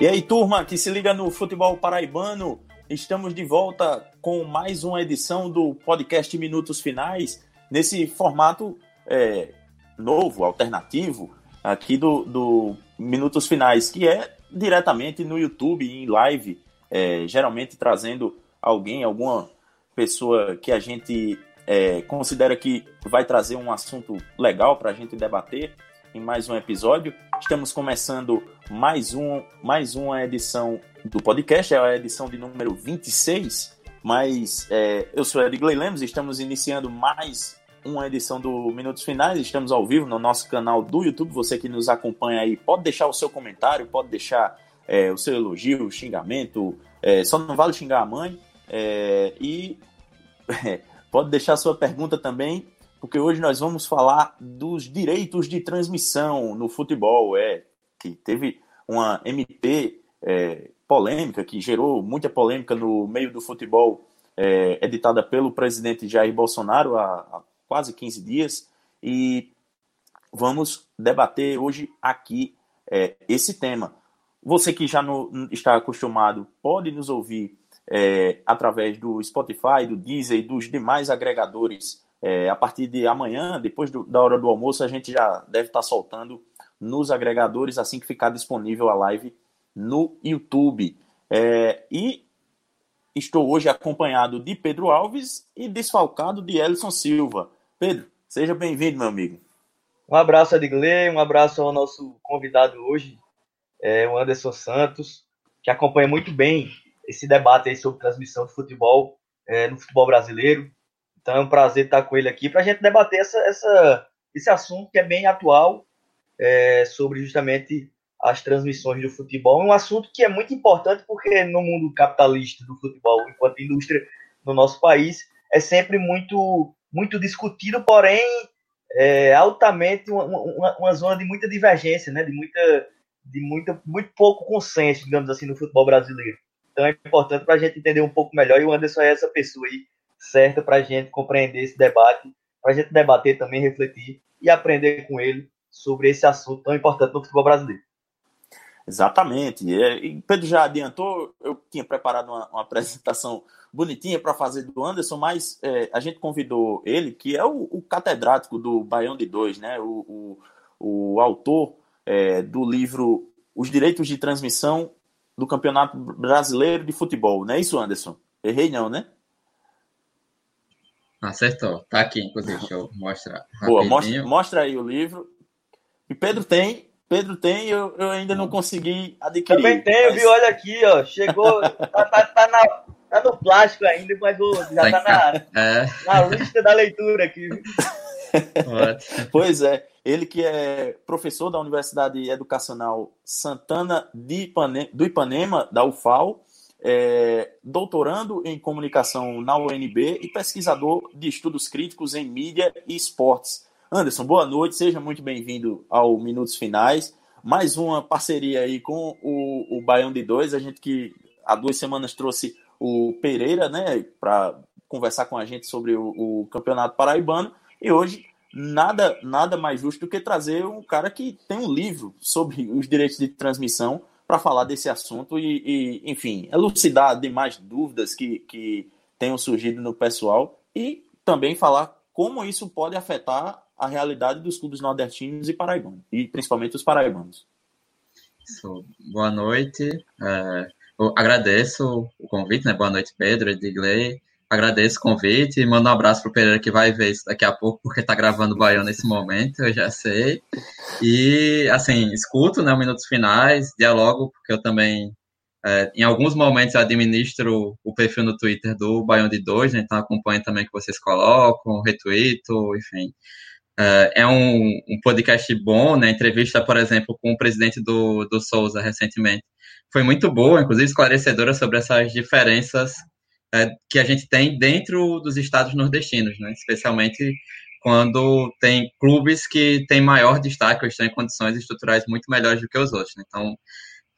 E aí, turma, que se liga no futebol paraibano, estamos de volta com mais uma edição do podcast Minutos Finais, nesse formato é, novo, alternativo, aqui do, do, Minutos Finais, que é diretamente no YouTube, em live, é, geralmente trazendo alguém, alguma pessoa que a gente é, considera que vai trazer um assunto legal para a gente debater em mais um episódio. Estamos começando mais, um, mais uma edição do podcast, é a edição de número 26, mas é, eu sou Edgley Lemos, estamos iniciando mais uma edição do Minutos Finais, estamos ao vivo no nosso canal do YouTube, você que nos acompanha aí, pode deixar o seu comentário, pode deixar é, o seu elogio, o xingamento, é, só não vale xingar a mãe, é, e pode deixar sua pergunta também porque hoje nós vamos falar dos direitos de transmissão no futebol. É que teve uma MP é, polêmica que gerou muita polêmica no meio do futebol, é, editada pelo presidente Jair Bolsonaro há, há quase 15 dias, e vamos debater hoje aqui é, esse tema. Você que já no, está acostumado pode nos ouvir é, através do Spotify, do Deezer e dos demais agregadores é, a partir de amanhã, depois do, da hora do almoço, a gente já deve estar soltando nos agregadores assim que ficar disponível a live no YouTube. É, e estou hoje acompanhado de Pedro Alves e desfalcado de Elson Silva. Pedro, seja bem-vindo, meu amigo. Um abraço, Edgley, um abraço ao nosso convidado hoje, é, o Anderson Santos, que acompanha muito bem esse debate aí sobre transmissão de futebol é, no futebol brasileiro. Então é um prazer estar com ele aqui para a gente debater essa, essa, esse assunto que é bem atual é, sobre justamente as transmissões do futebol. Um assunto que é muito importante porque no mundo capitalista do futebol, enquanto indústria no nosso país, é sempre muito, muito discutido, porém é, altamente uma, uma, uma, zona de muita divergência, né? de, muita, de muita, muito pouco consenso, digamos assim, no futebol brasileiro. Então é importante para a gente entender um pouco melhor, e o Anderson é essa pessoa aí certa para a gente compreender esse debate, para a gente debater também, refletir e aprender com ele sobre esse assunto tão importante no futebol brasileiro. Exatamente. E Pedro já adiantou, eu tinha preparado uma, uma apresentação bonitinha para fazer do Anderson, mas é, a gente convidou ele, que é o, o catedrático do Baião de Dois, né? o, o, o autor é, do livro Os Direitos de Transmissão do Campeonato Brasileiro de Futebol. Não é isso, Anderson? Errei não, né? Acertou. Tá aqui, inclusive. Deixa eu mostrar. Boa, mostra, mostra aí o livro. E Pedro tem. Pedro tem, eu, eu ainda não consegui adquirir. Também tenho, mas... viu? Olha aqui, ó. Chegou. tá, tá, tá, na, tá no plástico ainda, mas já tá na, é. na lista da leitura aqui. pois é, ele que é professor da Universidade Educacional Santana de Ipanema, do Ipanema, da UFAL, é, doutorando em comunicação na UNB e pesquisador de estudos críticos em mídia e esportes. Anderson, boa noite, seja muito bem-vindo ao Minutos Finais. Mais uma parceria aí com o, o Baião de Dois, a gente que há duas semanas trouxe o Pereira, né, para conversar com a gente sobre o, o, Campeonato Paraibano, e hoje nada, nada mais justo do que trazer um cara que tem um livro sobre os direitos de transmissão para falar desse assunto. E, e, enfim, elucidar demais dúvidas que, que tenham surgido no pessoal e também falar como isso pode afetar a realidade dos clubes nordestinos e paraibanos, e principalmente os paraibanos. Boa noite. É, eu agradeço o convite, né? Boa noite, Pedro, Edgley agradeço o convite e mando um abraço pro Pereira que vai ver isso daqui a pouco, porque tá gravando o Baião nesse momento, eu já sei. E, assim, escuto, né, minutos finais, dialogo, porque eu também, é, em alguns momentos, administro o perfil no Twitter do Baião de Dois, né, então acompanho também que vocês colocam, retuito, enfim. É, é um, um, podcast bom, né, entrevista, por exemplo, com o presidente do, do Souza recentemente. Foi muito boa, inclusive esclarecedora sobre essas diferenças é, que a gente tem dentro dos estados nordestinos, né? especialmente quando tem clubes que têm maior destaque, ou estão em condições estruturais muito melhores do que os outros. Né? Então,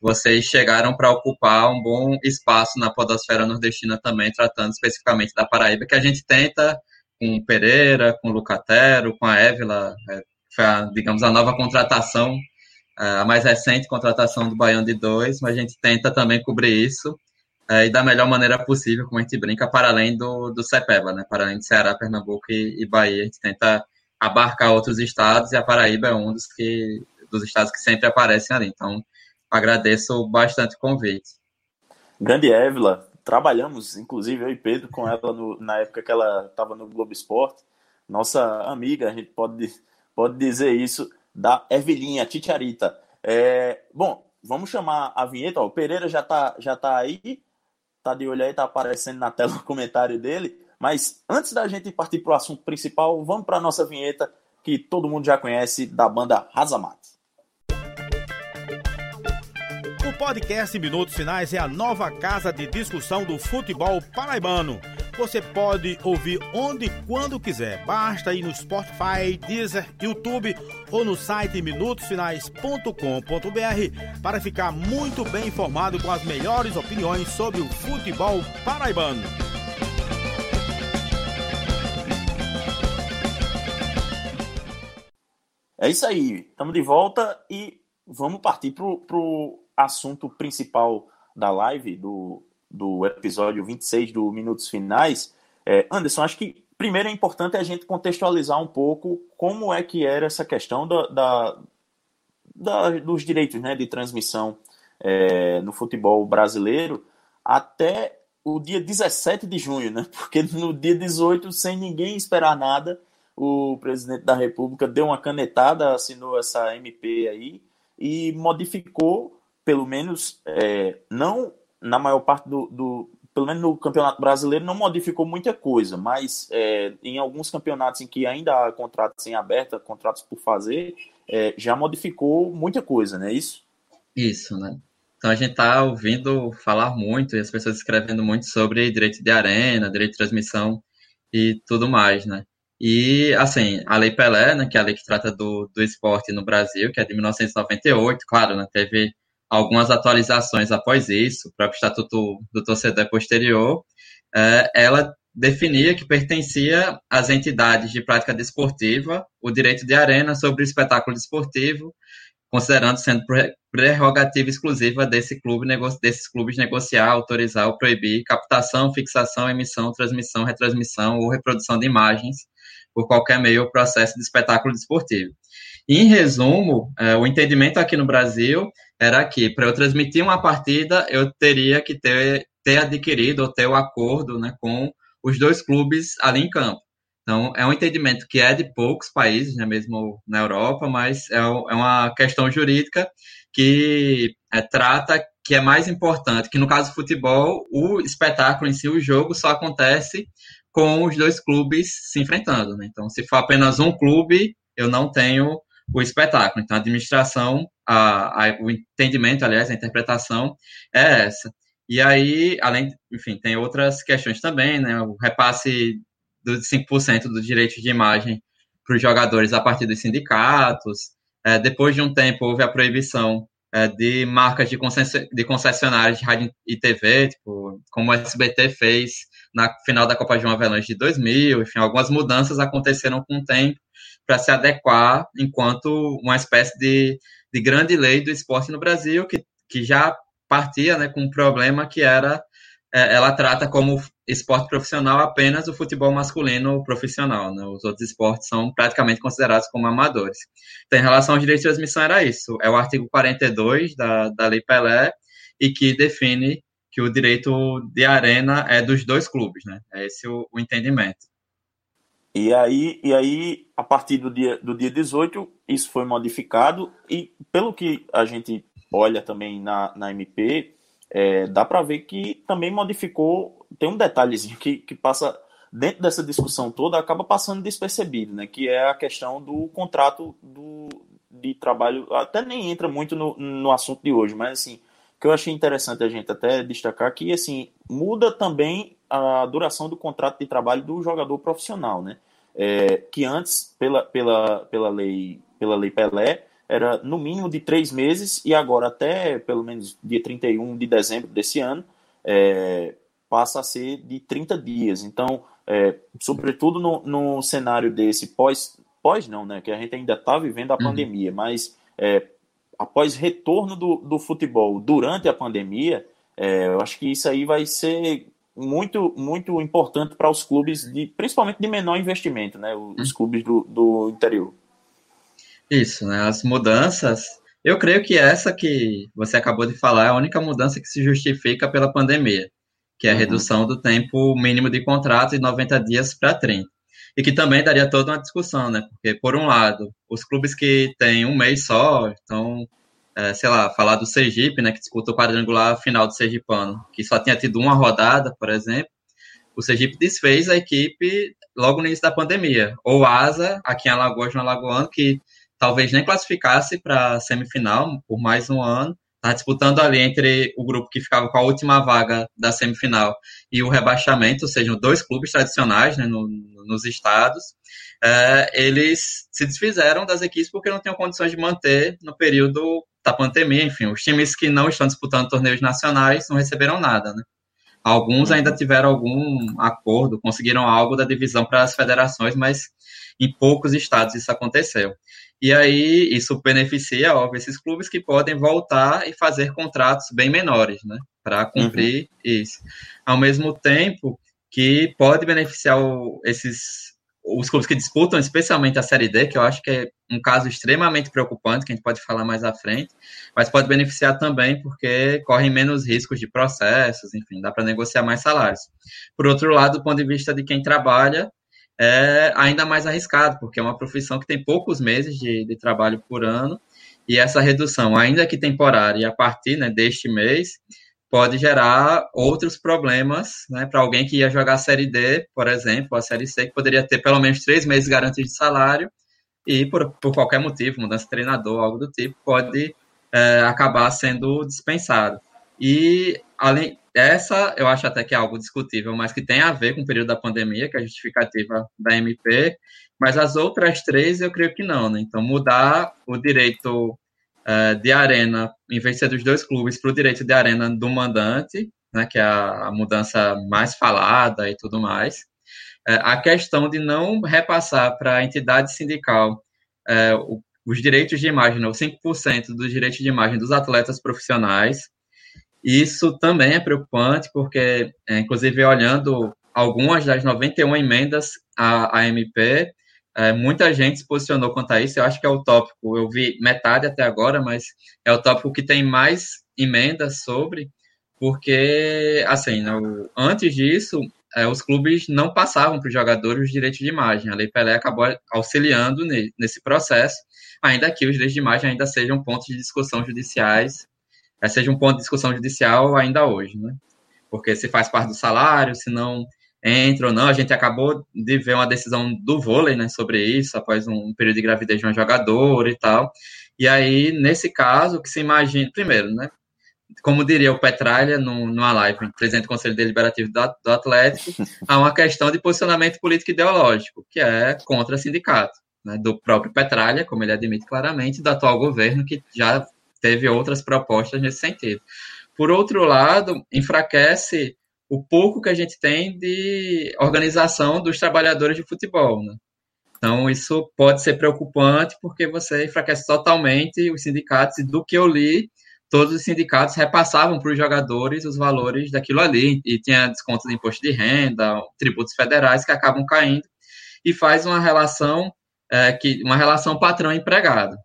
vocês chegaram para ocupar um bom espaço na podosfera nordestina também, tratando especificamente da Paraíba, que a gente tenta com o Pereira, com o Lucatero, com a Évila, é, foi, a, digamos, a nova contratação a mais recente contratação do Baiano de dois, mas a gente tenta também cobrir isso é, e da melhor maneira possível, como a gente brinca, para além do, do CEPEBA, né? Para além de Ceará, Pernambuco e, e Bahia, a gente tenta abarcar outros estados e a Paraíba é um dos, que, dos estados que sempre aparecem ali. Então, agradeço bastante o convite. Grande Évila, trabalhamos, inclusive eu e Pedro, com ela no, na época que ela estava no Globo Esporte. Nossa amiga, a gente pode, pode dizer isso, da Evelinha Titiarita. É, bom, vamos chamar a vinheta. Ó, o Pereira já está já tá aí, tá de olho aí, tá aparecendo na tela o comentário dele. Mas antes da gente partir para o assunto principal, vamos para a nossa vinheta que todo mundo já conhece da banda Razamat. O podcast Minutos Finais é a nova casa de discussão do futebol paraibano. Você pode ouvir onde e quando quiser. Basta ir no Spotify, Deezer, YouTube ou no site minutosfinais.com.br para ficar muito bem informado com as melhores opiniões sobre o futebol paraibano. É isso aí, estamos de volta e vamos partir para o assunto principal da live, do, do episódio 26 do Minutos Finais. É, Anderson, acho que primeiro é importante a gente contextualizar um pouco como é que era essa questão da, da, da dos direitos né, de transmissão é, no futebol brasileiro até o dia 17 de junho, né? Porque no dia 18, sem ninguém esperar nada, o presidente da República deu uma canetada, assinou essa MP aí e modificou pelo menos é, não na maior parte do, do, pelo menos no campeonato brasileiro não modificou muita coisa, mas é, em alguns campeonatos em que ainda há contratos em aberta, contratos por fazer, é, já modificou muita coisa, não é isso? Isso, né? Então a gente está ouvindo falar muito e as pessoas escrevendo muito sobre direito de arena, direito de transmissão e tudo mais, né? E, assim, a Lei Pelé, né, que é a lei que trata do, do esporte no Brasil, que é de 1998, claro, né, teve algumas atualizações após isso, o próprio Estatuto do Torcedor posterior, é, ela definia que pertencia às entidades de prática desportiva o direito de arena sobre o espetáculo desportivo, considerando sendo prerrogativa exclusiva desse clube, desses clubes negociar, autorizar ou proibir captação, fixação, emissão, transmissão, retransmissão ou reprodução de imagens por qualquer meio ou processo de espetáculo desportivo. Em resumo, é, o entendimento aqui no Brasil era que para eu transmitir uma partida, eu teria que ter, ter adquirido ou ter o acordo né, com os dois clubes ali em campo. Então, é um entendimento que é de poucos países, né, mesmo na Europa, mas é, é uma questão jurídica que é, trata que é mais importante, que no caso do futebol, o espetáculo em si, o jogo, só acontece com os dois clubes se enfrentando. Né? Então, se for apenas um clube, eu não tenho o espetáculo. Então, a administração, a, a, o entendimento, aliás, a interpretação é essa. E aí, além, enfim, tem outras questões também, né? O repasse dos 5% dos direitos de imagem para os jogadores a partir dos sindicatos. É, depois de um tempo, houve a proibição é, de marcas de, de concessionárias de rádio e TV, tipo, como o SBT fez na final da Copa João Avelange de 2000. Enfim, algumas mudanças aconteceram com o tempo para se adequar enquanto uma espécie de, de grande lei do esporte no Brasil, que, que já partia né, com um problema que era é, ela trata como esporte profissional apenas o futebol masculino profissional. Né? Os outros esportes são praticamente considerados como amadores. Então, em relação ao direito de transmissão, era isso. É o artigo 42 da, da Lei Pelé e que define que o direito de arena é dos dois clubes. Né? É esse o, o entendimento. E aí, e aí, a partir do dia, do dia 18, isso foi modificado, e pelo que a gente olha também na, na MP, é, dá para ver que também modificou. Tem um detalhezinho que, que passa dentro dessa discussão toda, acaba passando despercebido, né? Que é a questão do contrato do, de trabalho. Até nem entra muito no, no assunto de hoje, mas assim, que eu achei interessante a gente até destacar que assim muda também a duração do contrato de trabalho do jogador profissional, né? É, que antes, pela, pela, pela, lei, pela lei Pelé, era no mínimo de três meses e agora até pelo menos dia 31 de dezembro desse ano é, passa a ser de 30 dias. Então, é, sobretudo no, no cenário desse pós, pós não, né? Que a gente ainda está vivendo a uhum. pandemia, mas é, após retorno do, do futebol durante a pandemia, é, eu acho que isso aí vai ser muito, muito importante para os clubes, de, principalmente de menor investimento, né? Os hum. clubes do, do interior. Isso, né? As mudanças. Eu creio que essa que você acabou de falar é a única mudança que se justifica pela pandemia, que é a uhum. redução do tempo mínimo de contrato de 90 dias para 30. E que também daria toda uma discussão, né? Porque, por um lado, os clubes que têm um mês só, então é, sei lá, falar do Sergipe, né, que disputou o quadrangular final do Sergipano, que só tinha tido uma rodada, por exemplo, o Sergipe desfez a equipe logo no início da pandemia. Ou Asa, aqui em Alagoas, no Alagoano, que talvez nem classificasse para a semifinal por mais um ano, está disputando ali entre o grupo que ficava com a última vaga da semifinal e o rebaixamento, ou seja, dois clubes tradicionais né, no, nos estados, é, eles se desfizeram das equipes porque não tinham condições de manter no período da pandemia, enfim, os times que não estão disputando torneios nacionais não receberam nada, né? Alguns uhum. ainda tiveram algum acordo, conseguiram algo da divisão para as federações, mas em poucos estados isso aconteceu. E aí isso beneficia, óbvio, esses clubes que podem voltar e fazer contratos bem menores, né? Para cumprir uhum. isso. Ao mesmo tempo que pode beneficiar o, esses os clubes que disputam, especialmente a Série D, que eu acho que é um caso extremamente preocupante, que a gente pode falar mais à frente, mas pode beneficiar também porque correm menos riscos de processos, enfim, dá para negociar mais salários. Por outro lado, do ponto de vista de quem trabalha, é ainda mais arriscado, porque é uma profissão que tem poucos meses de, de trabalho por ano, e essa redução, ainda que temporária, a partir né, deste mês, pode gerar outros problemas, né, para alguém que ia jogar a Série D, por exemplo, a Série C, que poderia ter pelo menos três meses garantidos de salário, e por, por qualquer motivo, mudança de treinador, algo do tipo, pode é, acabar sendo dispensado. E, além essa, eu acho até que é algo discutível, mas que tem a ver com o período da pandemia, que é a justificativa da MP, mas as outras três eu creio que não, né? Então, mudar o direito uh, de arena, em vez de ser dos dois clubes, para o direito de arena do mandante, né, que é a, mudança mais falada e tudo mais. Uh, a questão de não repassar para a entidade sindical uh, os direitos de imagem, ou 5% dos direitos de imagem dos atletas profissionais. Isso também é preocupante, porque, inclusive, olhando algumas das 91 emendas à, à MP, é, muita gente se posicionou quanto a isso. Eu acho que é o tópico, eu vi metade até agora, mas é o tópico que tem mais emendas sobre, porque, assim, no, antes disso, é, os clubes não passavam para os jogadores os direitos de imagem. A Lei Pelé acabou auxiliando ne, nesse processo, ainda que os direitos de imagem ainda sejam pontos de discussão judiciais, é, seja um ponto de discussão judicial ainda hoje, né? Porque se faz parte do salário, se não entra ou não. A gente acabou de ver uma decisão do vôlei né, sobre isso, após um período de gravidez de um jogador e tal. E aí, nesse caso, que se imagina, primeiro, né? Como diria o Petralha no, numa live, presidente do Conselho Deliberativo do, do Atlético, há uma questão de posicionamento político ideológico, que é contra sindicato, né, do próprio Petralha, como ele admite claramente, do atual governo, que já teve outras propostas nesse sentido. Por outro lado, enfraquece o pouco que a gente tem de organização dos trabalhadores de futebol. Né? Então, isso pode ser preocupante porque você enfraquece totalmente os sindicatos. E do que eu li, todos os sindicatos repassavam para os jogadores os valores daquilo ali. E tinha desconto de imposto de renda, tributos federais que acabam caindo. E faz uma relação, é, que, uma relação patrão-empregado.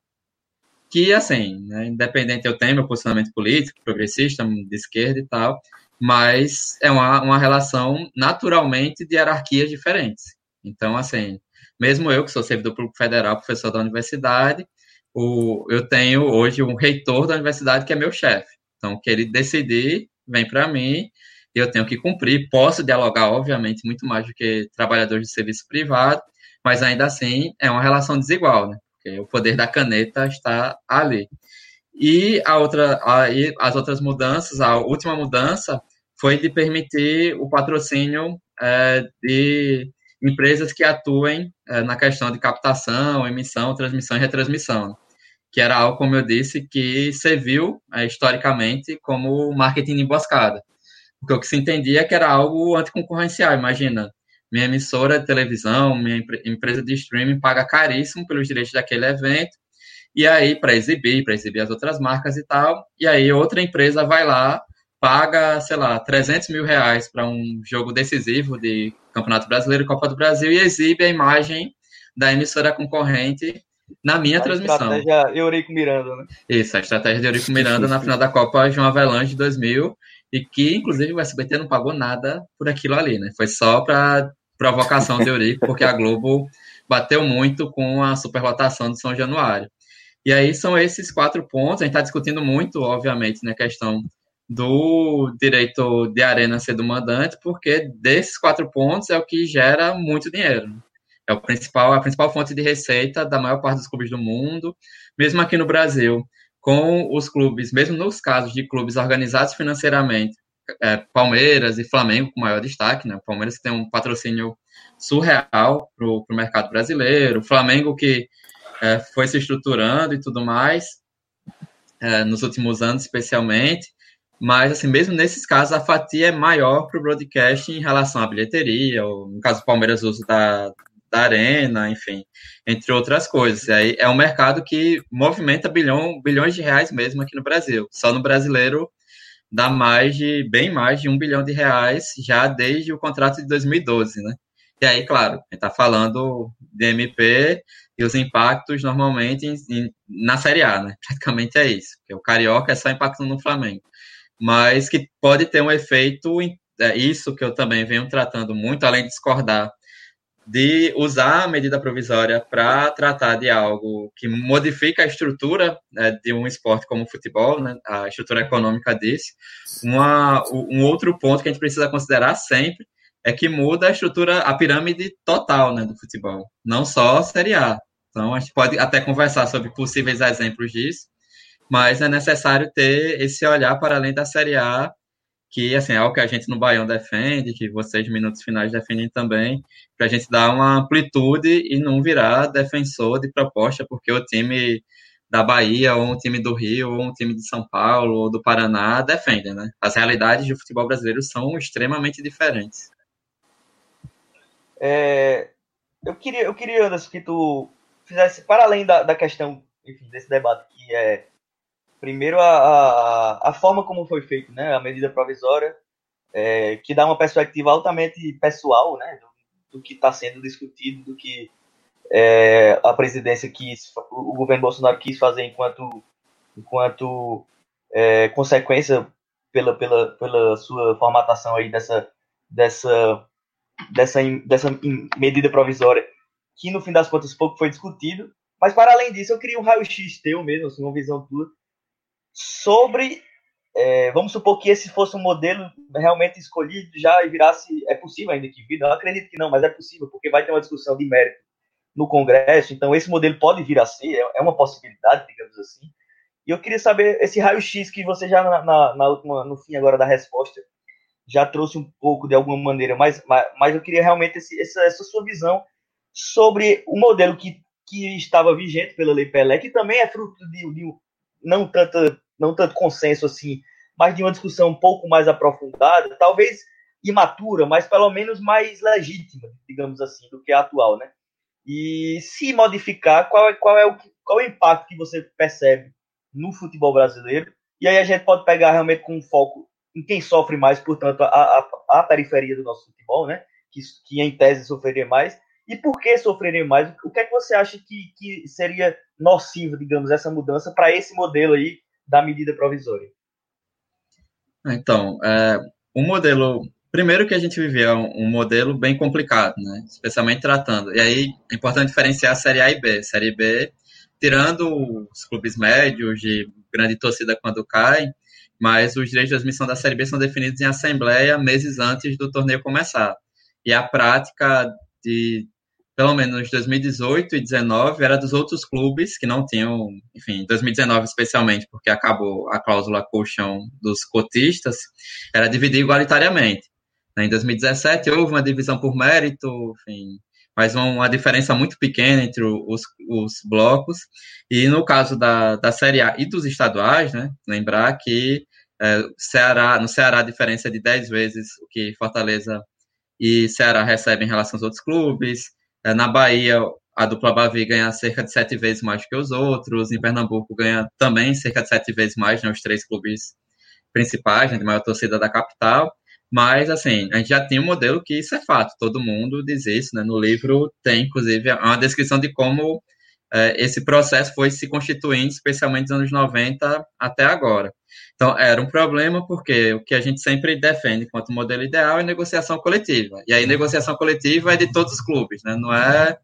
Que, assim, né, independente, eu tenho meu posicionamento político, progressista, de esquerda e tal, mas é uma, uma relação naturalmente de hierarquias diferentes. Então, assim, mesmo eu, que sou servidor público federal, professor da universidade, o, eu tenho hoje um reitor da universidade que é meu chefe. Então, que ele decidir, vem para mim, eu tenho que cumprir. Posso dialogar, obviamente, muito mais do que trabalhadores de serviço privado, mas ainda assim é uma relação desigual, né? Porque o poder da caneta está ali. E a outra, a, as outras mudanças, a última mudança foi de permitir o patrocínio é, de empresas que atuem é, na questão de captação, emissão, transmissão e retransmissão, que era algo, como eu disse, que serviu é, historicamente como marketing emboscada. Porque o que se entendia é que era algo anticoncorrencial. Imagina, minha emissora de televisão, minha empresa de streaming paga caríssimo pelos direitos daquele evento, e aí para exibir, para exibir as outras marcas e tal, e aí outra empresa vai lá, paga, sei lá, 300 mil reais para um jogo decisivo de Campeonato Brasileiro e Copa do Brasil e exibe a imagem da emissora concorrente na minha a transmissão. A estratégia Eurico Miranda, né? Isso, a estratégia de Eurico Miranda na final da Copa João Avelange de 2000, e que, inclusive, o SBT não pagou nada por aquilo ali, né? Foi só para provocação de Eurico, porque a Globo bateu muito com a superlotação de São Januário. E aí são esses quatro pontos, a gente está discutindo muito, obviamente, na né, questão do direito de arena ser do mandante, porque desses quatro pontos é o que gera muito dinheiro. É o principal, a principal fonte de receita da maior parte dos clubes do mundo, mesmo aqui no Brasil, com os clubes, mesmo nos casos de clubes organizados financeiramente, é, Palmeiras e Flamengo com maior destaque, né? O Palmeiras tem um patrocínio surreal para o mercado brasileiro, o Flamengo que é, foi se estruturando e tudo mais, é, nos últimos anos especialmente, mas assim, mesmo nesses casos a fatia é maior para o broadcast em relação à bilheteria, ou no caso do Palmeiras uso da, da arena, enfim, entre outras coisas. E aí é um mercado que movimenta bilhão, bilhões de reais mesmo aqui no Brasil. Só no brasileiro dá mais de, bem mais de um bilhão de reais já desde o contrato de 2012, né? E aí, claro, a gente está falando de MP e os impactos normalmente em, em, na Série A, né? Praticamente é isso. Porque o Carioca é só impacto no Flamengo. Mas que pode ter um efeito, é isso que eu também venho tratando muito, além de discordar de usar a medida provisória para tratar de algo que modifica a estrutura né, de um esporte como o futebol, né, a estrutura econômica desse. Uma, um outro ponto que a gente precisa considerar sempre é que muda a estrutura, a pirâmide total né, do futebol, não só a Série A. Então, a gente pode até conversar sobre possíveis exemplos disso, mas é necessário ter esse olhar para além da Série A que assim, é algo que a gente no Baião defende, que vocês minutos finais defendem também, para a gente dar uma amplitude e não virar defensor de proposta, porque o time da Bahia, ou um time do Rio, ou um time de São Paulo, ou do Paraná defendem, né? As realidades do futebol brasileiro são extremamente diferentes. É, eu queria, eu queria, Anderson, que tu fizesse, para além da, da questão, enfim, desse debate que é Primeiro, a, a, a, forma como foi feito, né? A medida provisória, é, que dá uma perspectiva altamente pessoal, né? Do, do que está sendo discutido, do que é, a presidência quis, o, governo Bolsonaro quis fazer enquanto, enquanto é, consequência pela, pela, pela sua formatação aí dessa, dessa, dessa, dessa medida provisória, que no fim das contas pouco foi discutido. Mas para além disso, eu queria um raio-x teu mesmo, assim, uma visão tua, sobre. É, vamos supor que esse fosse um modelo realmente escolhido já e virasse. É possível ainda que vira? Eu acredito que não, mas é possível, porque vai ter uma discussão de mérito no Congresso, então esse modelo pode vir a ser, é, é uma possibilidade, digamos assim. E eu queria saber esse raio-x que você já na, na, na, última, no fim agora da resposta já trouxe um pouco de alguma maneira, mas, mas, mas eu queria realmente esse, essa, essa sua visão sobre o modelo que, que estava vigente pela Lei Pelé, que também é fruto de, de não tanta não tanto consenso assim, mas de uma discussão um pouco mais aprofundada, talvez imatura, mas pelo menos mais legítima, digamos assim, do que a atual, né? E se modificar, qual é, qual é, o, qual é o impacto que você percebe no futebol brasileiro? E aí a gente pode pegar realmente com um foco em quem sofre mais, portanto, a, a, a periferia do nosso futebol, né? Que, que em tese sofreria mais. E por que sofreria mais? O que é que você acha que, que seria nocivo, digamos, essa mudança para esse modelo aí da medida provisória? Então, é, um modelo. Primeiro que a gente vivia um, um, modelo bem complicado, né? Especialmente tratando. E aí é importante diferenciar a Série A e B. Série B, tirando os clubes médios de grande torcida quando caem, mas os direitos de transmissão da Série B são definidos em assembleia meses antes do torneio começar. E a prática de pelo menos 2018 e 2019, era dos outros clubes que não tinham, enfim, 2019 especialmente, porque acabou a cláusula colchão dos cotistas, era dividir igualitariamente. Em 2017 houve uma divisão por mérito, enfim, mas uma diferença muito pequena entre os, os blocos. E no caso da, da Série A e dos estaduais, né, lembrar que é, Ceará, no Ceará a diferença é de 10 vezes o que Fortaleza e Ceará recebem em relação aos outros clubes. É, na Bahia, a dupla Bavi ganha cerca de sete vezes mais que os outros, em Pernambuco ganha também cerca de sete vezes mais, né, os três clubes principais, né, de maior torcida da capital, mas, assim, a gente já tem um modelo que isso é fato, todo mundo diz isso, né? No livro tem, inclusive, uma descrição de como é, esse processo foi se constituindo, especialmente nos anos 90 até agora. Então, era um problema porque o que a gente sempre defende quanto modelo ideal é negociação coletiva. E aí, negociação coletiva é de todos os clubes, né? Não é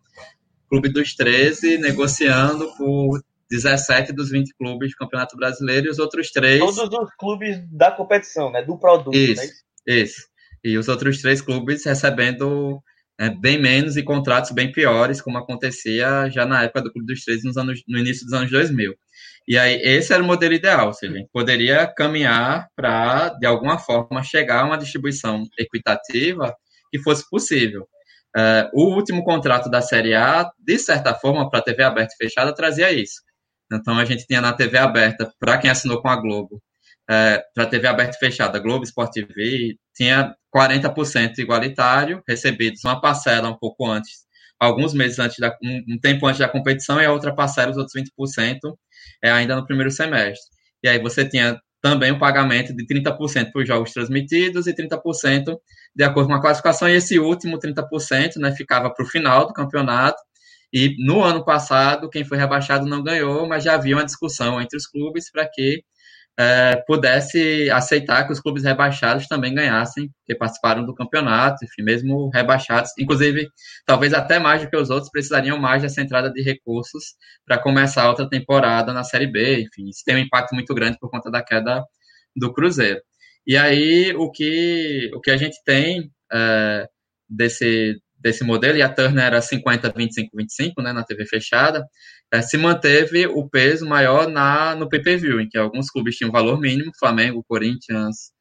clube dos 13 negociando por 17 dos 20 clubes do Campeonato Brasileiro e os outros três. Todos os clubes da competição, né? Do produto. Isso. Né? Isso. E os outros três clubes recebendo é, bem menos e contratos bem piores, como acontecia já na época do Clube dos Três, nos anos, no início dos anos 2000. E aí, esse era o modelo ideal, a gente poderia caminhar para, de alguma forma, chegar a uma distribuição equitativa que fosse possível. Uh, o último contrato da Série A, de certa forma, para a TV aberta e fechada, trazia isso. Então, a gente tinha na TV aberta, para quem assinou com a Globo, é, para TV aberta e fechada, Globo Sport TV, tinha 40% igualitário, recebidos uma parcela um pouco antes, alguns meses antes, da, um, um, tempo antes da competição, e a outra parcela, os outros 20%, é, ainda no primeiro semestre. E aí você tinha também um pagamento de 30% para os jogos transmitidos e 30% de acordo com a classificação, e esse último 30% né, ficava para o final do campeonato, e no ano passado, quem foi rebaixado não ganhou, mas já havia uma discussão entre os clubes para que é, pudesse aceitar que os clubes rebaixados também ganhassem, que participaram do campeonato, enfim, mesmo rebaixados, inclusive, talvez até mais do que os outros, precisariam mais dessa entrada de recursos para começar outra temporada na Série B, enfim, isso tem um impacto muito grande por conta da queda do Cruzeiro. E aí, o que, o que a gente tem é, desse, desse modelo, e a Turner era 50, 25, 25, né, na TV fechada, é, se manteve o peso maior na, no pay-per-view, em que alguns clubes tinham valor mínimo, Flamengo, Corinthians,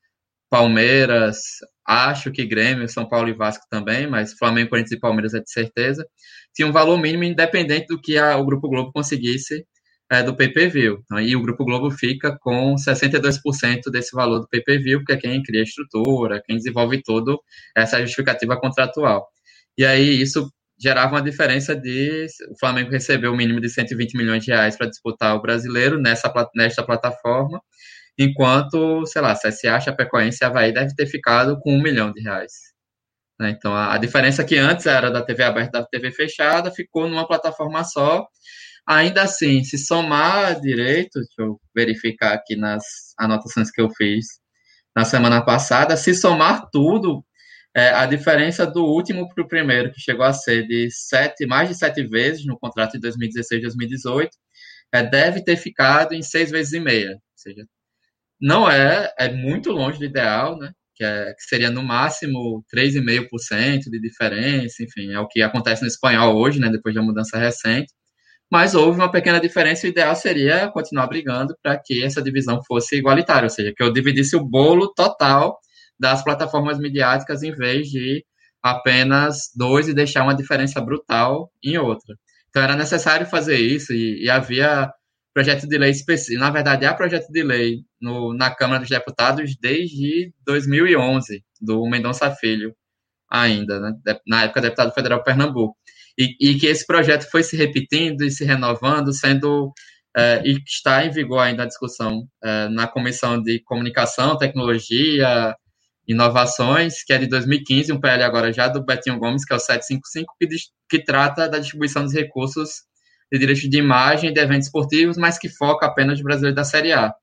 Palmeiras, acho que Grêmio, São Paulo e Vasco também, mas Flamengo, Corinthians e Palmeiras é de certeza, tinha um valor mínimo independente do que a, o Grupo Globo conseguisse é, do pay-per-view. Então, e o Grupo Globo fica com 62% desse valor do pay-per-view, porque é quem cria a estrutura, quem desenvolve tudo essa justificativa contratual. E aí isso gerava uma diferença de o Flamengo recebeu o mínimo de 120 milhões de reais para disputar o brasileiro nessa, nesta plataforma, enquanto, sei lá, CSA, Chapecoense e Havaí deve ter ficado com um milhão de reais. Né? Então, a, a, diferença que antes era da TV aberta da TV fechada ficou numa plataforma só. Ainda assim, se somar direito, deixa eu verificar aqui nas anotações que eu fiz na semana passada, se somar tudo, é, a diferença do último para o primeiro, que chegou a ser de sete, mais de sete vezes no contrato de 2016 2018, é, deve ter ficado em seis vezes e meia. Ou seja, não é, é muito longe do ideal, né? Que, é, que seria no máximo 3,5% de diferença, enfim, é o que acontece no espanhol hoje, né? Depois da mudança recente. Mas houve uma pequena diferença o ideal seria continuar brigando para que essa divisão fosse igualitária, ou seja, que eu dividisse o bolo total das plataformas midiáticas em vez de apenas dois e deixar uma diferença brutal em outra. Então era necessário fazer isso e, e havia projeto de lei específico. Na verdade, há projeto de lei no, na Câmara dos Deputados desde 2011, do Mendonça Filho, ainda, né? na época deputado federal Pernambuco. E, e, que esse projeto foi se repetindo e se renovando, sendo é, e está em vigor ainda a discussão é, na Comissão de Comunicação, Tecnologia, Inovações, que é de 2015, um PL agora já do Betinho Gomes, que é o 755, que, que trata da distribuição dos recursos de direitos de imagem de eventos esportivos, mas que foca apenas no brasileiro da Série A.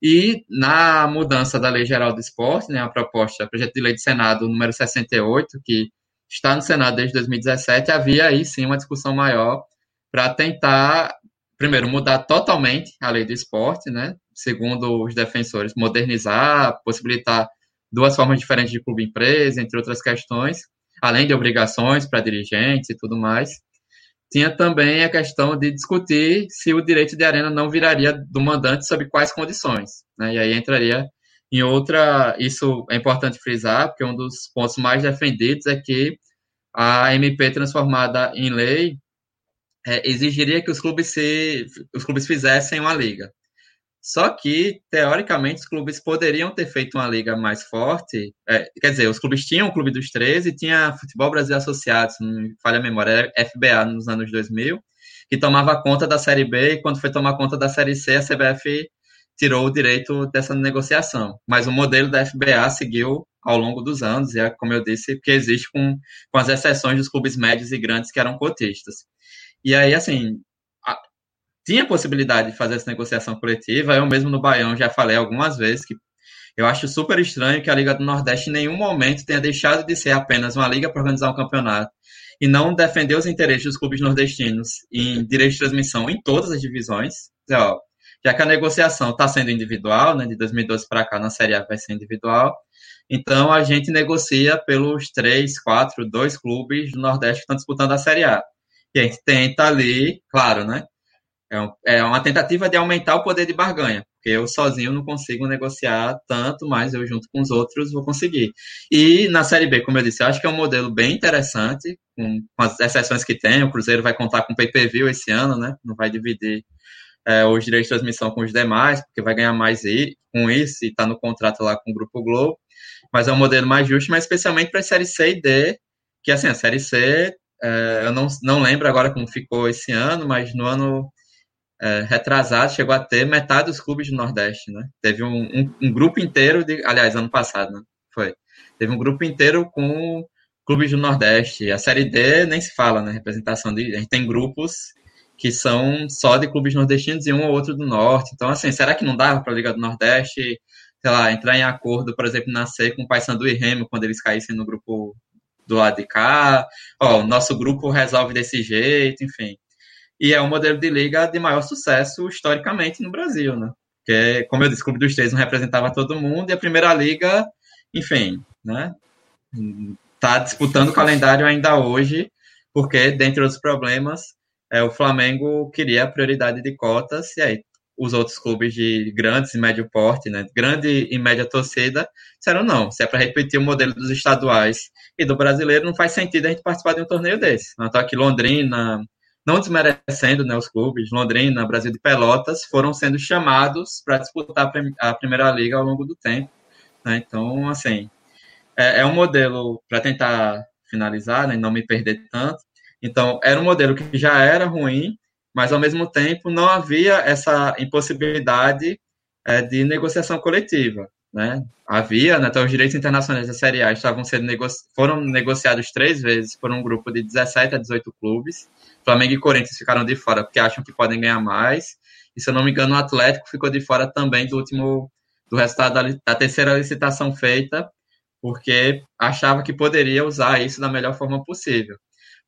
E na mudança da Lei Geral do Esporte, né, a proposta, projeto de lei do Senado número 68, que está no Senado desde 2017, havia aí sim uma discussão maior para tentar, primeiro, mudar totalmente a lei do esporte, né, segundo os defensores, modernizar, possibilitar duas formas diferentes de clube empresa, entre outras questões, além de obrigações para dirigentes e tudo mais. Tinha também a questão de discutir se o direito de arena não viraria do mandante sob quais condições. Né? E aí entraria em outra. Isso é importante frisar, porque um dos pontos mais defendidos é que a MP transformada em lei é, exigiria que os clubes, se, os clubes fizessem uma liga. Só que, teoricamente, os clubes poderiam ter feito uma liga mais forte. É, quer dizer, os clubes tinham o Clube dos 13 e tinha Futebol Brasil Associado, se não me falha a memória, era FBA nos anos 2000, que tomava conta da Série B e quando foi tomar conta da Série C, a CBF tirou o direito dessa negociação. Mas o modelo da FBA seguiu ao longo dos anos, e é como eu disse, que existe com, com as exceções dos clubes médios e grandes que eram cotistas. E aí, assim, tinha possibilidade de fazer essa negociação coletiva. Eu mesmo no Baião já falei algumas vezes que eu acho super estranho que a Liga do Nordeste em nenhum momento tenha deixado de ser apenas uma liga para organizar um campeonato e não defender os interesses dos clubes nordestinos em direito de transmissão em todas as divisões. Já que a negociação está sendo individual, né, de 2012 para cá na Série A vai ser individual, então a gente negocia pelos três, quatro, dois clubes do Nordeste que estão disputando a Série A. E a gente tenta ali, claro, né, é, é uma tentativa de aumentar o poder de barganha, porque eu sozinho não consigo negociar tanto, mas eu junto com os outros vou conseguir. E na Série B, como eu disse, eu acho que é um modelo bem interessante, com, com as exceções que tem. O Cruzeiro vai contar com pay-per-view esse ano, né? Não vai dividir é, os direitos de transmissão com os demais, porque vai ganhar mais com isso e está no contrato lá com o Grupo Globo. Mas é um modelo mais justo, mas especialmente para a Série C e D, que assim, a Série C, é, eu não, não lembro agora como ficou esse ano, mas no ano é, retrasado, chegou a ter metade dos clubes do Nordeste, né? Teve um, um, um, grupo inteiro, de, aliás, ano passado, né? Foi. Teve um grupo inteiro com clubes do Nordeste. A Série D nem se fala, né? Representação de. A gente tem grupos que são só de clubes nordestinos e um ou outro do Norte. Então, assim, será que não dava para a Liga do Nordeste, sei lá, entrar em acordo, por exemplo, nascer com o Paysandu e Remo quando eles caíssem no grupo do lado de cá? Ó, o nosso grupo resolve desse jeito, enfim e é um modelo de liga de maior sucesso historicamente no Brasil, né? Porque, como eu disse, o Clube dos Três não representava todo mundo, e a Primeira Liga, enfim, né? Tá disputando o calendário ainda hoje, porque, dentre outros problemas, é, o Flamengo queria a prioridade de cotas, e aí os outros clubes de grandes e médio porte, né, grande e média torcida, disseram não, se é para repetir o modelo dos estaduais e do brasileiro, não faz sentido a gente participar de um torneio desse. Então aqui Londrina, não desmerecendo né, os clubes, Londrina, Brasil de Pelotas, foram sendo chamados para disputar a Primeira Liga ao longo do tempo. Né? Então, assim, é, é um modelo para tentar finalizar né, e não me perder tanto. Então, era um modelo que já era ruim, mas ao mesmo tempo não havia essa impossibilidade é, de negociação coletiva. Né? Havia, né, então os direitos internacionais da Série A estavam sendo negoci foram negociados três vezes por um grupo de 17 a 18 clubes, Flamengo e Corinthians ficaram de fora porque acham que podem ganhar mais. E se eu não me engano, o Atlético ficou de fora também do último do resultado da, da terceira licitação feita, porque achava que poderia usar isso da melhor forma possível.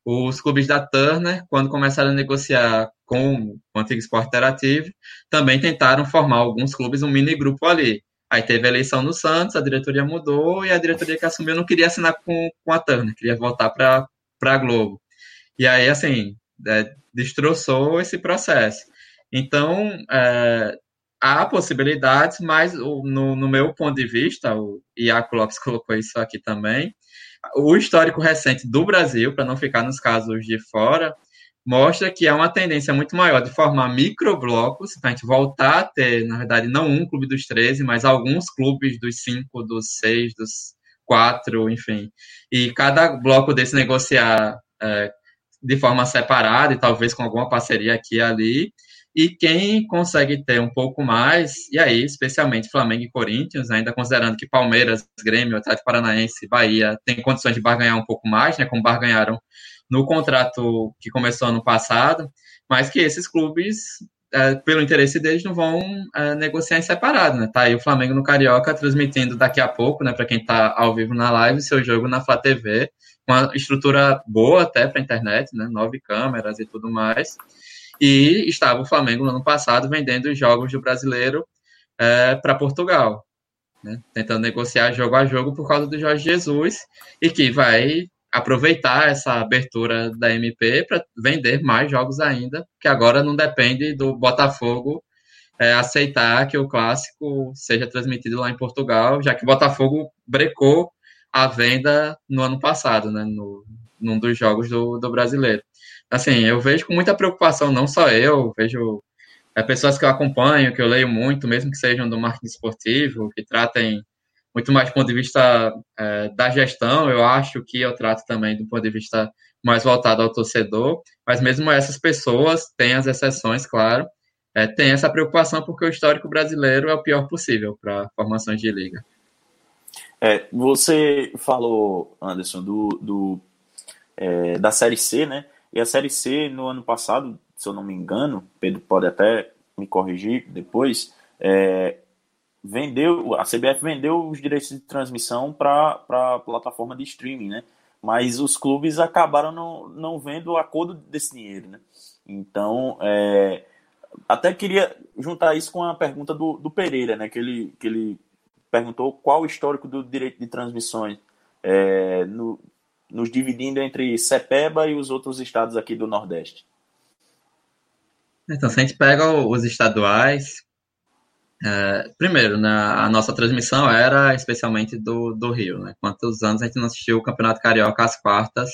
Os clubes da Turner, quando começaram a negociar com o antigo esporte interativo, também tentaram formar alguns clubes, um mini grupo ali. Aí teve a eleição no Santos, a diretoria mudou e a diretoria que assumiu não queria assinar com, com a Turner, queria voltar para a Globo. E aí, assim, é, destroçou esse processo. Então, é, há possibilidades, mas no, no, meu ponto de vista, o Iaco Lopes colocou isso aqui também, o histórico recente do Brasil, para não ficar nos casos de fora, mostra que há uma tendência muito maior de formar microblocos, para a gente voltar a ter, na verdade, não um clube dos 13, mas alguns clubes dos cinco, dos seis, dos quatro, enfim. E cada bloco desse negociar é, de forma separada e talvez com alguma parceria aqui e ali. E quem consegue ter um pouco mais, e aí, especialmente Flamengo e Corinthians, ainda considerando que Palmeiras, Grêmio, Atlético Paranaense, Bahia têm condições de barganhar um pouco mais, né, como barganharam no contrato que começou ano passado, mas que esses clubes, é, pelo interesse deles, não vão é, negociar em separado, né? Tá aí o Flamengo no Carioca transmitindo daqui a pouco, né, para quem está ao vivo na live, seu jogo na Flá TV, uma estrutura boa até para a internet, né? Nove câmeras e tudo mais. E estava o Flamengo no ano passado vendendo os jogos do brasileiro é, para Portugal, né? tentando negociar jogo a jogo por causa do Jorge Jesus e que vai aproveitar essa abertura da MP para vender mais jogos ainda, que agora não depende do Botafogo é, aceitar que o clássico seja transmitido lá em Portugal, já que o Botafogo brecou a venda no ano passado, né, no, num dos jogos do, do brasileiro. Assim, eu vejo com muita preocupação, não só eu, vejo é, pessoas que eu acompanho, que eu leio muito, mesmo que sejam do marketing esportivo, que tratem muito mais do ponto de vista é, da gestão, eu acho que eu trato também do ponto de vista mais voltado ao torcedor, mas mesmo essas pessoas têm as exceções, claro, é, tem essa preocupação porque o histórico brasileiro é o pior possível para formações de liga. É, você falou, Anderson, do, do é, da Série C, né? E a Série C, no ano passado, se eu não me engano, Pedro pode até me corrigir depois, é, vendeu, a CBF vendeu os direitos de transmissão para a plataforma de streaming, né? Mas os clubes acabaram não, não vendo a cor desse dinheiro, né? Então, é, até queria juntar isso com a pergunta do, do Pereira, né? Que ele, que ele perguntou qual o histórico do direito de transmissões, é, no, nos dividindo entre Sepeba e os outros estados aqui do Nordeste. Então, se a gente pega os estaduais, é, primeiro, né, a nossa transmissão era especialmente do, do Rio, né? Quantos anos a gente não assistiu o Campeonato Carioca às quartas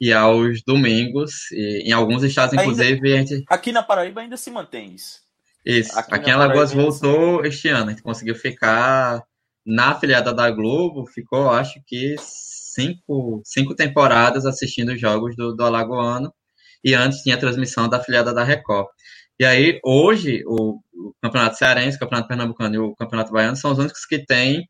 e aos domingos, e em alguns estados, inclusive, ainda, a gente... Aqui na Paraíba ainda se mantém isso. Isso, aqui, aqui em Alagoas voltou se... este ano, a gente conseguiu ficar na afiliada da Globo, ficou, acho que, cinco, cinco temporadas assistindo os jogos do, do Alagoano, e antes tinha a transmissão da afiliada da Record. E aí, hoje, o, o Campeonato Cearense, o Campeonato Pernambucano e o Campeonato Baiano são os únicos que têm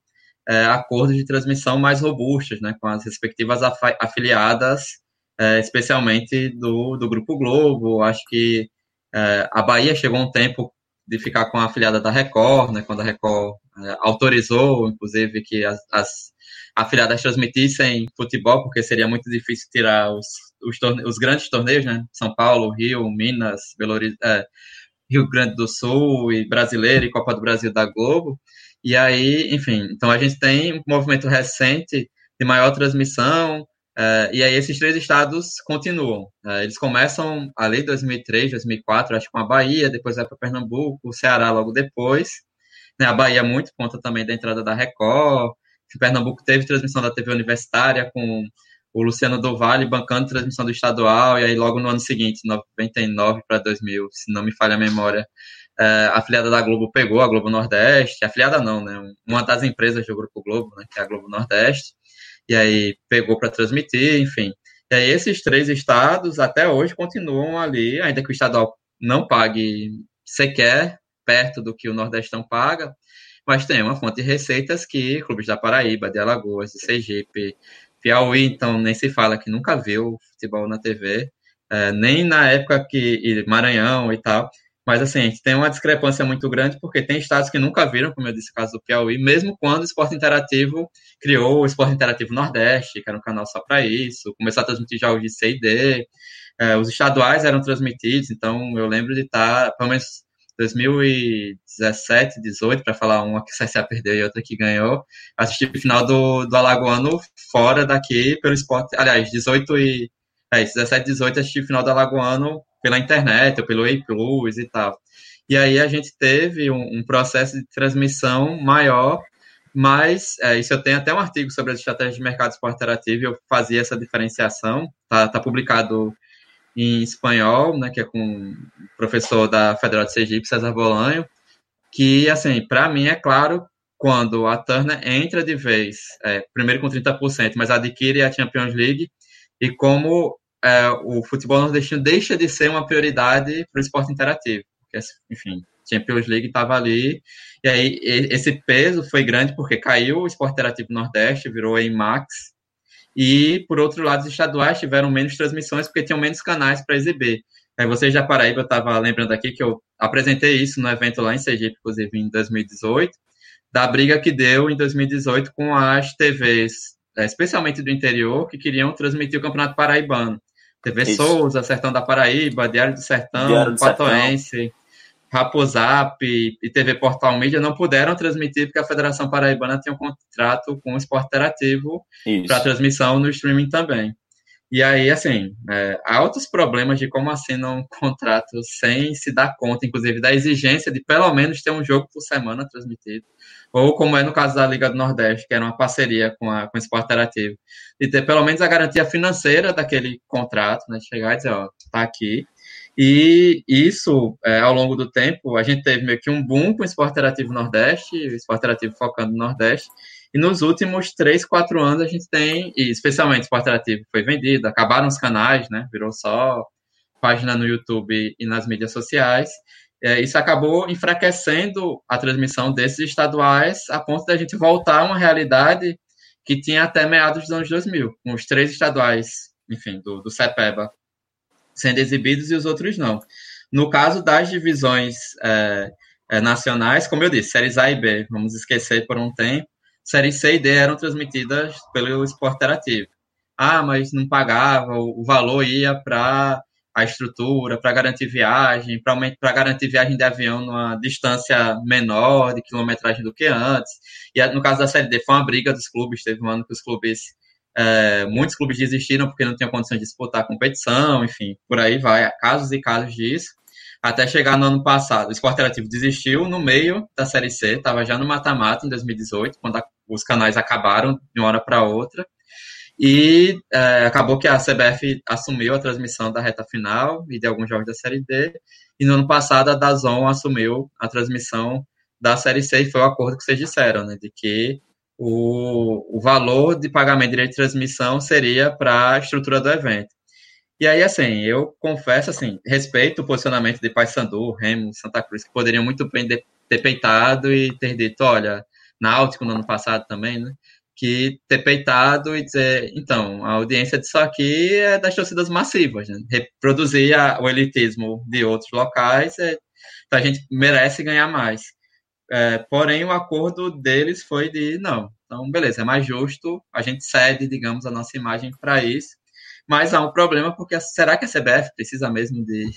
é, acordos de transmissão mais robustos, né, com as respectivas afiliadas, é, especialmente do, do Grupo Globo. Acho que é, a Bahia chegou um tempo de ficar com a afiliada da Record, né, quando a Record é, autorizou, inclusive, que as, as afiliadas transmitissem futebol, porque seria muito difícil tirar os os, torne... os grandes torneios, né? São Paulo, Rio, Minas, Belo Horizonte, é, Rio Grande do Sul e Brasileiro e Copa do Brasil da Globo. E aí, enfim, então a gente tem um movimento recente de maior transmissão, é, e aí esses três estados continuam. É, eles começam ali em 2003, 2004, acho que com a Bahia, depois vai para Pernambuco, o Ceará logo depois. Né, a Bahia muito conta também da entrada da Record. Pernambuco teve transmissão da TV universitária com o Luciano do bancando transmissão do estadual, e aí logo no ano seguinte, 99 para 2000, se não me falha a memória, é, a afiliada da Globo pegou, a Globo Nordeste, a afiliada não, né, uma das empresas do Grupo Globo, né, que é a Globo Nordeste, e aí pegou para transmitir, enfim. E aí esses três estados até hoje continuam ali, ainda que o estadual não pague sequer perto do que o Nordestão paga, mas tem uma fonte de receitas que clubes da Paraíba, de Alagoas, de Sergipe, Piauí, então, nem se fala que nunca viu futebol na TV, é, nem na época que Maranhão e tal. Mas, assim, a gente tem uma discrepância muito grande, porque tem estados que nunca viram, como eu disse, o caso do Piauí, mesmo quando o Esporte Interativo criou o Esporte Interativo Nordeste, que era um canal só para isso, começou a transmitir jogos de C e D. É, os estaduais eram transmitidos, então eu lembro de estar, pelo menos 2017, 18, para falar uma que o CSA perdeu e outra que ganhou. Assisti o final do, do Alagoano fora daqui pelo esporte. Aliás, 18 e. É, 17, 18 assisti o final do Alagoano pela internet, ou pelo Ei Plus e tal. E aí a gente teve um, um processo de transmissão maior, mas é, isso eu tenho até um artigo sobre as estratégias de mercado esporte interativo, eu fazia essa diferenciação, tá, tá publicado em espanhol, né, que é com o professor da Federal de Sergipe, César Bolanho, que, assim, para mim é claro quando a Turner entra de vez, é, primeiro com 30%, mas adquire a Champions League, e como é, o futebol nordestino deixa de ser uma prioridade para o esporte interativo. Porque, enfim, Champions League estava ali, e aí esse peso foi grande porque caiu o esporte interativo Nordeste, virou a IMAX, e, por outro lado, os estaduais tiveram menos transmissões porque tinham menos canais para exibir. Aí vocês da Paraíba, eu estava lembrando aqui que eu apresentei isso no evento lá em Sergipe, inclusive em 2018, da briga que deu em 2018 com as TVs, é, especialmente do interior, que queriam transmitir o Campeonato Paraibano. TV isso. Souza, Sertão da Paraíba, Diário do Sertão, Diário do Patoense. Sertão. Raposap e TV Portal Mídia não puderam transmitir porque a Federação Paraibana tinha um contrato com o Esporte Interativo para transmissão no streaming também. E aí, assim, é, há outros problemas de como assinam contratos sem se dar conta, inclusive, da exigência de pelo menos ter um jogo por semana transmitido. Ou como é no caso da Liga do Nordeste, que era uma parceria com, a, com o Esporte Interativo, de ter pelo menos a garantia financeira daquele contrato, né? Chegar e dizer, ó, tá aqui, E isso, é, ao longo do tempo, a gente teve meio que um boom com o esporte interativo Nordeste, o esporte interativo focando no Nordeste, e nos últimos três, quatro anos a gente tem, e especialmente o esporte interativo foi vendido, acabaram os canais, né? Virou só página no YouTube e nas mídias sociais. É, isso acabou enfraquecendo a transmissão desses estaduais a ponto da gente voltar a uma realidade que tinha até meados dos anos 2000, com os três estaduais, enfim, do, do CEPEBA sendo exibidos e os outros não. No caso das divisões é, é, nacionais, como eu disse, séries A e B, vamos esquecer por um tempo, séries C e D eram transmitidas pelo esporte interativo. Ah, mas não pagava, o valor ia para a estrutura, para garantir viagem, para garantir viagem de avião numa distância menor de quilometragem do que antes. E no caso da Série D foi uma briga dos clubes, teve um ano que os clubes é, muitos clubes desistiram porque não tinham condições de disputar a competição, enfim, por aí vai, casos e casos disso. Até chegar no ano passado, o Esporte Interativo desistiu no meio da Série C, estava já no mata-mata em 2018, quando a, os canais acabaram de uma hora para outra. E é, acabou que a CBF assumiu a transmissão da reta final e de alguns jogos da Série D. E no ano passado a Dazon assumiu a transmissão da Série C e foi o acordo que vocês disseram, né? De que o, o valor de pagamento de direito de transmissão seria para a estrutura do evento. E aí, assim, eu confesso, assim, respeito o posicionamento de Paysandu, Remo, Santa Cruz, que poderiam muito bem ter peitado e ter dito, olha, Náutico no ano passado também, né? Que ter peitado e dizer, então, a audiência disso aqui é das torcidas massivas, né? Reproduzir a, o elitismo de outros locais, é, então a gente merece ganhar mais. É, porém, o acordo deles foi de não. Então, beleza, é mais justo, a gente cede, digamos, a nossa imagem para isso. Mas há um problema, porque será que a CBF precisa mesmo de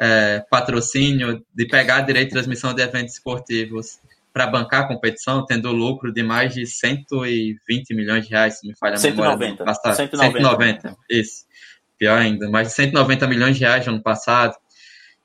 é, patrocínio, de pegar direito de transmissão de eventos esportivos para bancar a competição, tendo lucro de mais de 120 milhões de reais, se me falha a 190, memória. 190. 190, isso. Pior ainda, mais de 190 milhões de reais no ano passado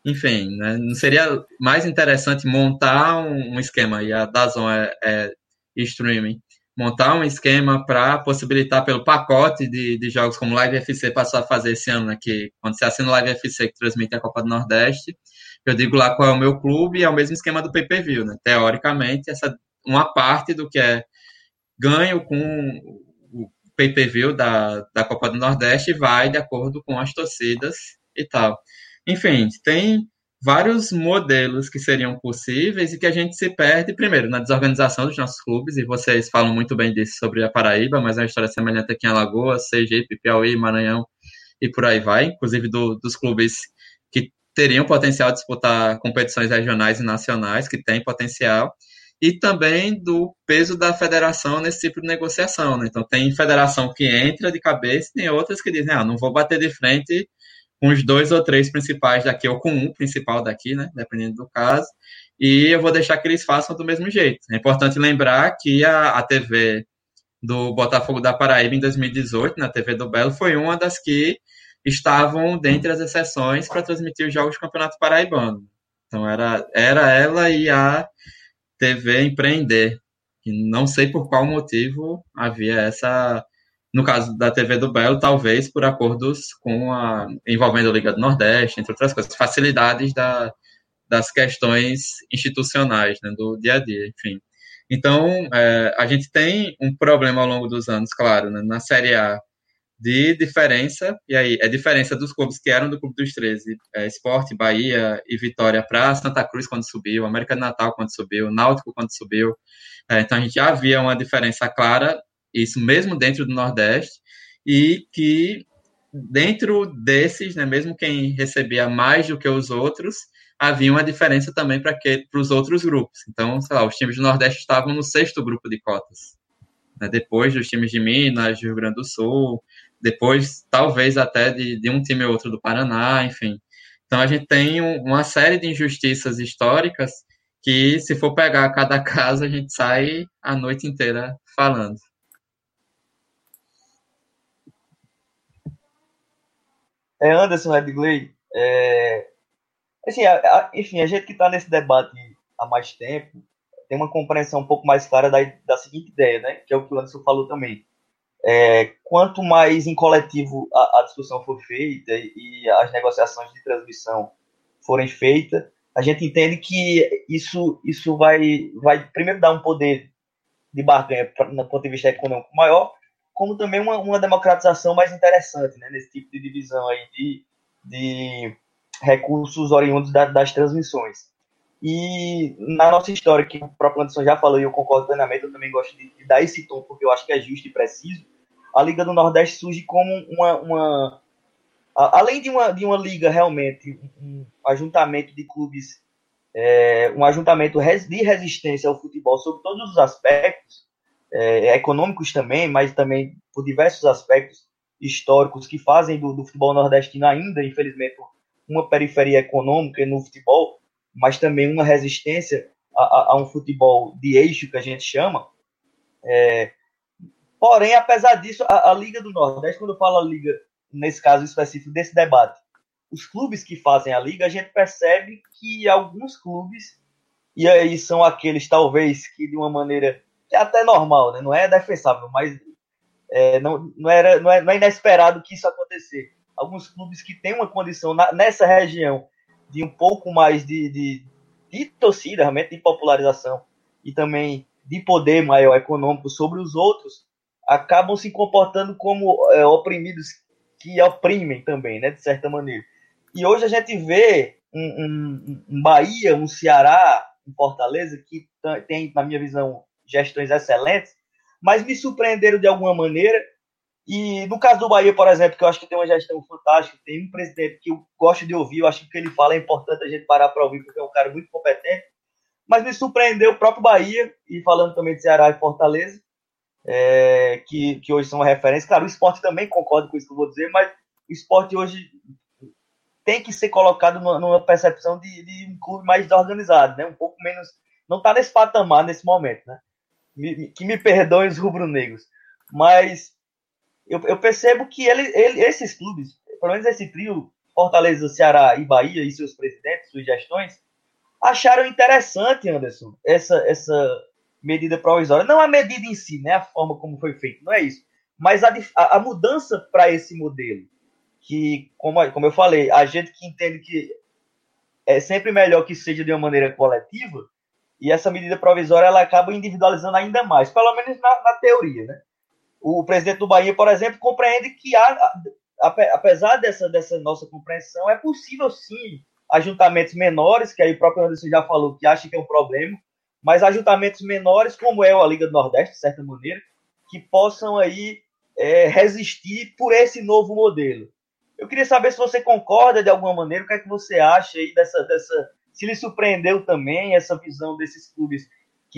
enfim, né, não seria mais interessante montar um, um esquema, e a Dazon é, é streaming, montar um esquema para possibilitar pelo pacote de, de jogos como Live FC passou a fazer esse ano, né, que quando você assina o Live FC que transmite a Copa do Nordeste, eu digo lá qual é o meu clube é o mesmo esquema do pay-per-view, né? Teoricamente, essa uma parte do que é ganho com o pay-per-view da, da Copa do Nordeste vai de acordo com as torcidas e tal. Enfim, tem vários modelos que seriam possíveis e que a gente se perde, primeiro, na desorganização dos nossos clubes, e vocês falam muito bem disso sobre a Paraíba, mas é uma história semelhante aqui em Alagoas, Sergipe, Piauí, Maranhão e por aí vai, inclusive do, dos clubes que teriam potencial de disputar competições regionais e nacionais, que têm potencial, e também do peso da federação nesse tipo de negociação. Né? Então, tem federação que entra de cabeça e tem outras que dizem, ah, não vou bater de frente com os dois ou três principais daqui, ou com um principal daqui, né? Dependendo do caso. E eu vou deixar que eles façam do mesmo jeito. É importante lembrar que a, a TV do Botafogo da Paraíba em 2018, na TV do Belo, foi uma das que estavam dentre as exceções para transmitir os jogos do Campeonato Paraibano. Então era, era ela e a TV Empreender. E não sei por qual motivo havia essa no caso da TV do Belo, talvez por acordos com a envolvendo a Liga do Nordeste, entre outras coisas, facilidades da, das questões institucionais, né, do dia a dia, enfim. Então, é, a gente tem um problema ao longo dos anos, claro, né, na Série A, de diferença, e aí é diferença dos clubes que eram do Clube dos 13, é, Esporte, Bahia e Vitória para Santa Cruz quando subiu, América do Natal quando subiu, Náutico quando subiu, é, então a gente já havia uma diferença clara isso mesmo dentro do Nordeste, e que dentro desses, né, mesmo quem recebia mais do que os outros, havia uma diferença também para os outros grupos. Então, sei lá, os times do Nordeste estavam no sexto grupo de cotas. Né, depois dos times de Minas, do Rio Grande do Sul, depois talvez até de, de um time ou outro do Paraná, enfim. Então a gente tem um, uma série de injustiças históricas que, se for pegar cada caso, a gente sai a noite inteira falando. É Anderson Redgley. É, assim, a, a, enfim, a gente que está nesse debate há mais tempo tem uma compreensão um pouco mais clara da, da seguinte ideia, né? Que é o que o Anderson falou também. É, quanto mais em coletivo a, a, discussão for feita e as negociações de transmissão forem feitas, a gente entende que isso, isso vai, vai primeiro dar um poder de barganha no ponto de vista econômico maior, como também uma, uma democratização mais interessante né, nesse tipo de divisão aí de, de recursos oriundos da, das transmissões. E na nossa história, que o próprio Anderson já falou e eu concordo plenamente, eu também gosto de, de dar esse tom, porque eu acho que é justo e preciso. A Liga do Nordeste surge como uma. uma além de uma, de uma liga realmente, um ajuntamento de clubes, é, um ajuntamento de resistência ao futebol sobre todos os aspectos, é, econômicos também, mas também por diversos aspectos históricos que fazem do, do futebol nordestino ainda, infelizmente, uma periferia econômica no futebol, mas também uma resistência a, a, a um futebol de eixo que a gente chama. É, porém, apesar disso, a, a, Liga do Nordeste, quando eu falo a Liga, nesse caso específico desse debate, os clubes que fazem a Liga, a gente percebe que alguns clubes, e aí são aqueles talvez que de uma maneira que é até normal, né? não é defensável, mas é, não, não, era, não, é, não é inesperado que isso acontecer. Alguns clubes que têm uma condição na, nessa região de um pouco mais de, de, de torcida, realmente de popularização e também de poder maior econômico sobre os outros, acabam se comportando como é, oprimidos que oprimem também, né, de certa maneira. E hoje a gente vê um, um, um Bahia, um Ceará, um Fortaleza que tem, na minha visão, gestões excelentes, mas me surpreenderam de alguma maneira e no caso do Bahia, por exemplo, que eu acho que tem uma gestão fantástica, tem um presidente que eu gosto de ouvir, eu acho que o que ele fala é importante a gente parar para ouvir, porque é um cara muito competente. Mas me surpreendeu o próprio Bahia, e falando também de Ceará e Fortaleza, é, que, que hoje são uma referência. Claro, o esporte também concordo com isso que eu vou dizer, mas o esporte hoje tem que ser colocado numa, numa percepção de, de, um clube mais organizado, né? um pouco menos. Não está nesse patamar nesse momento, né? Me, que me perdoem os rubro-negros. Mas eu, eu percebo que ele, ele, esses clubes, pelo menos esse trio, Fortaleza, Ceará e Bahia e seus presidentes, suas gestões, acharam interessante, Anderson, essa, essa medida provisória. Não a medida em si, né, a forma como foi feito, não é isso. Mas a, a, a mudança para esse modelo, que, como, como eu falei, a gente que entende que é sempre melhor que seja de uma maneira coletiva, e essa medida provisória ela acaba individualizando ainda mais, pelo menos na, na teoria, né? O presidente do Bahia, por exemplo, compreende que, há, apesar dessa, dessa nossa compreensão, é possível sim ajuntamentos menores, que aí o próprio Anderson já falou que acha que é um problema, mas ajuntamentos menores, como é a Liga do Nordeste, de certa maneira, que possam aí é, resistir por esse novo modelo. Eu queria saber se você concorda de alguma maneira, o que é que você acha aí dessa, dessa se lhe surpreendeu também essa visão desses clubes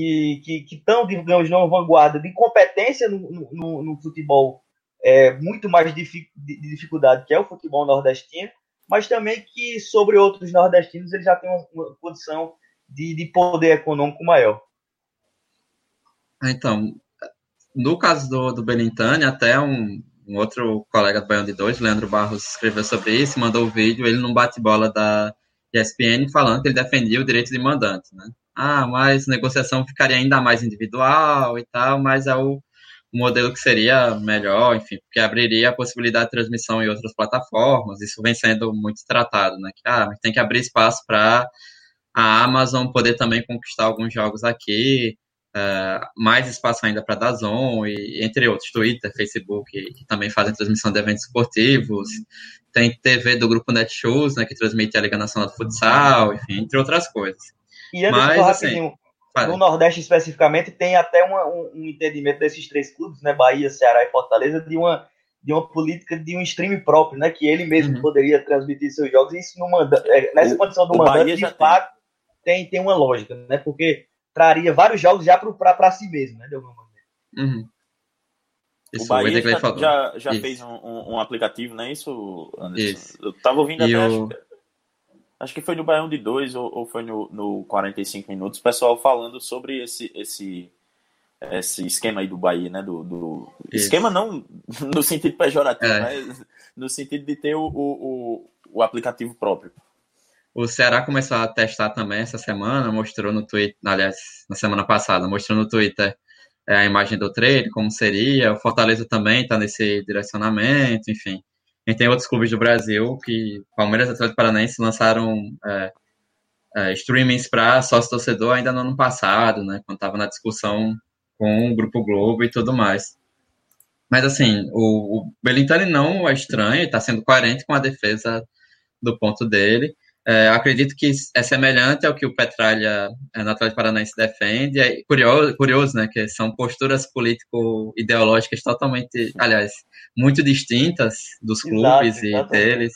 que estão, digamos, numa vanguarda de competência no, no, no futebol é, muito mais de, de, dificuldade que é o futebol nordestino, mas também que sobre outros nordestinos ele já tem uma, uma condição de, de poder econômico maior. Então, no caso do, do Benintani, até um, um outro colega do Baião de Dois, Leandro Barros, escreveu sobre isso, mandou o um vídeo, ele num bate-bola da ESPN, falando que ele defendia o direito de mandante, né? Ah, mas negociação ficaria ainda mais individual e tal, mas é o, modelo que seria melhor, enfim, porque abriria a possibilidade de transmissão em outras plataformas, isso vem sendo muito tratado, né, que ah, tem que abrir espaço para a Amazon poder também conquistar alguns jogos aqui, uh, mais espaço ainda para a Dazon, e entre outros, Twitter, Facebook, que também fazem transmissão de eventos esportivos, tem TV do grupo Netshoes, né, que transmite a Liga Nacional do Futsal, enfim, entre outras coisas. E antes Mas, rapidinho, assim, no Nordeste especificamente, tem até uma, um, um, entendimento desses três clubes, né? Bahia, Ceará e Fortaleza, de uma, de uma política de um stream próprio, né? Que ele mesmo uhum. poderia transmitir seus jogos. E isso no manda, é, nessa o, condição do mandante, de fato, tem. tem, tem uma lógica, né? Porque traria vários jogos já para si mesmo, né? De alguma maneira. Uhum. o Bahia já, já, já fez um, um, um, aplicativo, não é isso, Anderson? Isso. Eu tava ouvindo e até, o... Acho que foi no Baião de 2 ou, ou, foi no, no 45 minutos, o pessoal falando sobre esse, esse, esse esquema aí do Bahia, né? Do, do... esquema não no sentido pejorativo, é. mas no sentido de ter o, o, o, aplicativo próprio. O Ceará começou a testar também essa semana, mostrou no Twitter, aliás, na semana passada, mostrou no Twitter é, a imagem do trade, como seria. O Fortaleza também está nesse direcionamento, enfim. Gente tem outros clubes do Brasil que, Palmeiras e Atlético Paranaense, lançaram é, é, streamings para sócio-torcedor ainda no ano passado, né, quando estava na discussão com o Grupo Globo e tudo mais. Mas, assim, o, o Belintani não é estranho, está sendo coerente com a defesa do ponto dele. É, acredito que é semelhante ao que o Petralha é, no Atlético Paranaense defende. É curioso, curioso, né, que são posturas político-ideológicas totalmente, aliás, muito distintas dos clubes Exato, e deles.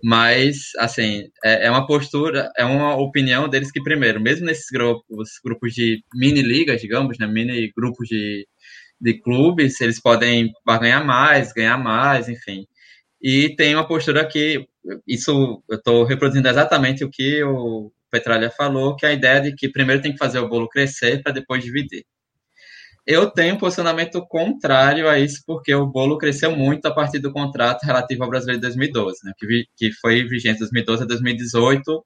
Mas, assim, é, é, uma postura, é uma opinião deles que, primeiro, mesmo nesses grupos, grupos de mini-ligas, digamos, né, mini grupos de, de clubes, eles podem ganhar mais, ganhar mais, enfim. E tem uma postura que isso eu estou reproduzindo exatamente o que o Petralha falou, que é a ideia de que primeiro tem que fazer o bolo crescer para depois dividir. Eu tenho um posicionamento contrário a isso, porque o bolo cresceu muito a partir do contrato relativo ao Brasileiro de 2012, né, que, vi, que foi vigente de 2012 a 2018,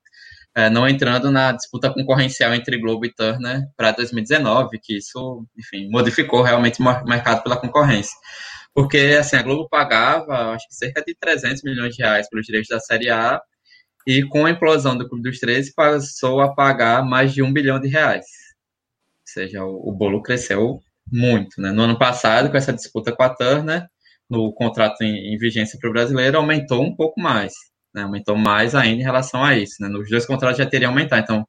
é, não entrando na disputa concorrencial entre Globo e Turner para 2019, que isso, enfim, modificou realmente o mercado pela concorrência. Porque, assim, a Globo pagava, acho que cerca de 300 milhões de reais pelos direitos da Série A, e com a implosão do Clube dos 13, passou a pagar mais de um bilhão de reais. Ou seja, o, o bolo cresceu muito. Né? No ano passado, com essa disputa com a Turner, no contrato em, em vigência para o brasileiro, aumentou um pouco mais. Né? Aumentou mais ainda em relação a isso. Né? Nos dois contratos já teria aumentado. Então,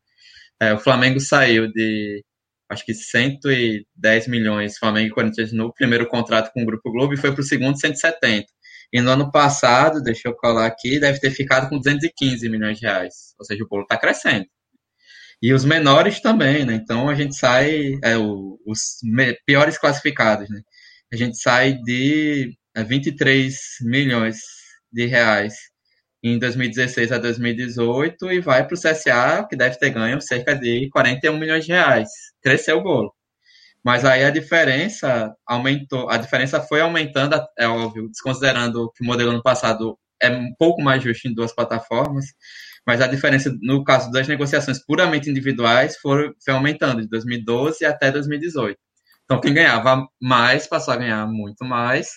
é, o Flamengo saiu de acho que 110 milhões Flamengo e Corinthians no primeiro contrato com o Grupo Globo e foi para o segundo 170. E no ano passado, deixa eu colar aqui, deve ter ficado com 215 milhões de reais. Ou seja, o bolo está crescendo. E os menores também, né? Então a gente sai, é, o, os piores classificados, né? A gente sai de 23 é, milhões de reais em 2016 a 2018 e vai para o CSA, que deve ter ganho cerca de 41 milhões de reais. Cresceu o bolo. Mas aí a diferença aumentou, a diferença foi aumentando, é óbvio, desconsiderando que o modelo ano passado é um pouco mais justo em duas plataformas, mas a diferença no caso das negociações puramente individuais foi, foi aumentando de 2012 até 2018. Então quem ganhava mais passou a ganhar muito mais,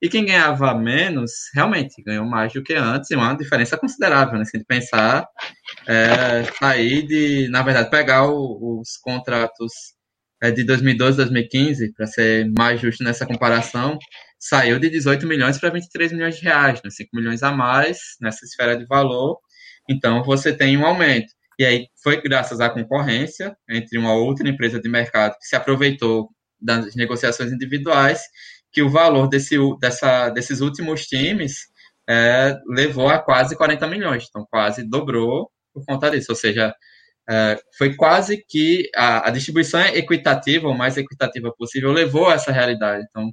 e quem ganhava menos, realmente, ganhou mais do que antes, e uma diferença considerável, né? Se a gente pensar, é, sair de, na verdade, pegar o, os contratos é, de 2012, 2015, para ser mais justo nessa comparação, saiu de 18 milhões para 23 milhões de reais, né? 5 milhões a mais nessa esfera de valor. Então, você tem um aumento. E aí, foi graças à concorrência entre uma outra empresa de mercado que se aproveitou das negociações individuais que o valor desse, dessa, desses últimos times é, levou a quase 40 milhões, então quase dobrou por conta disso, ou seja, é, foi quase que a, a, distribuição equitativa, o mais equitativa possível, levou a essa realidade. Então,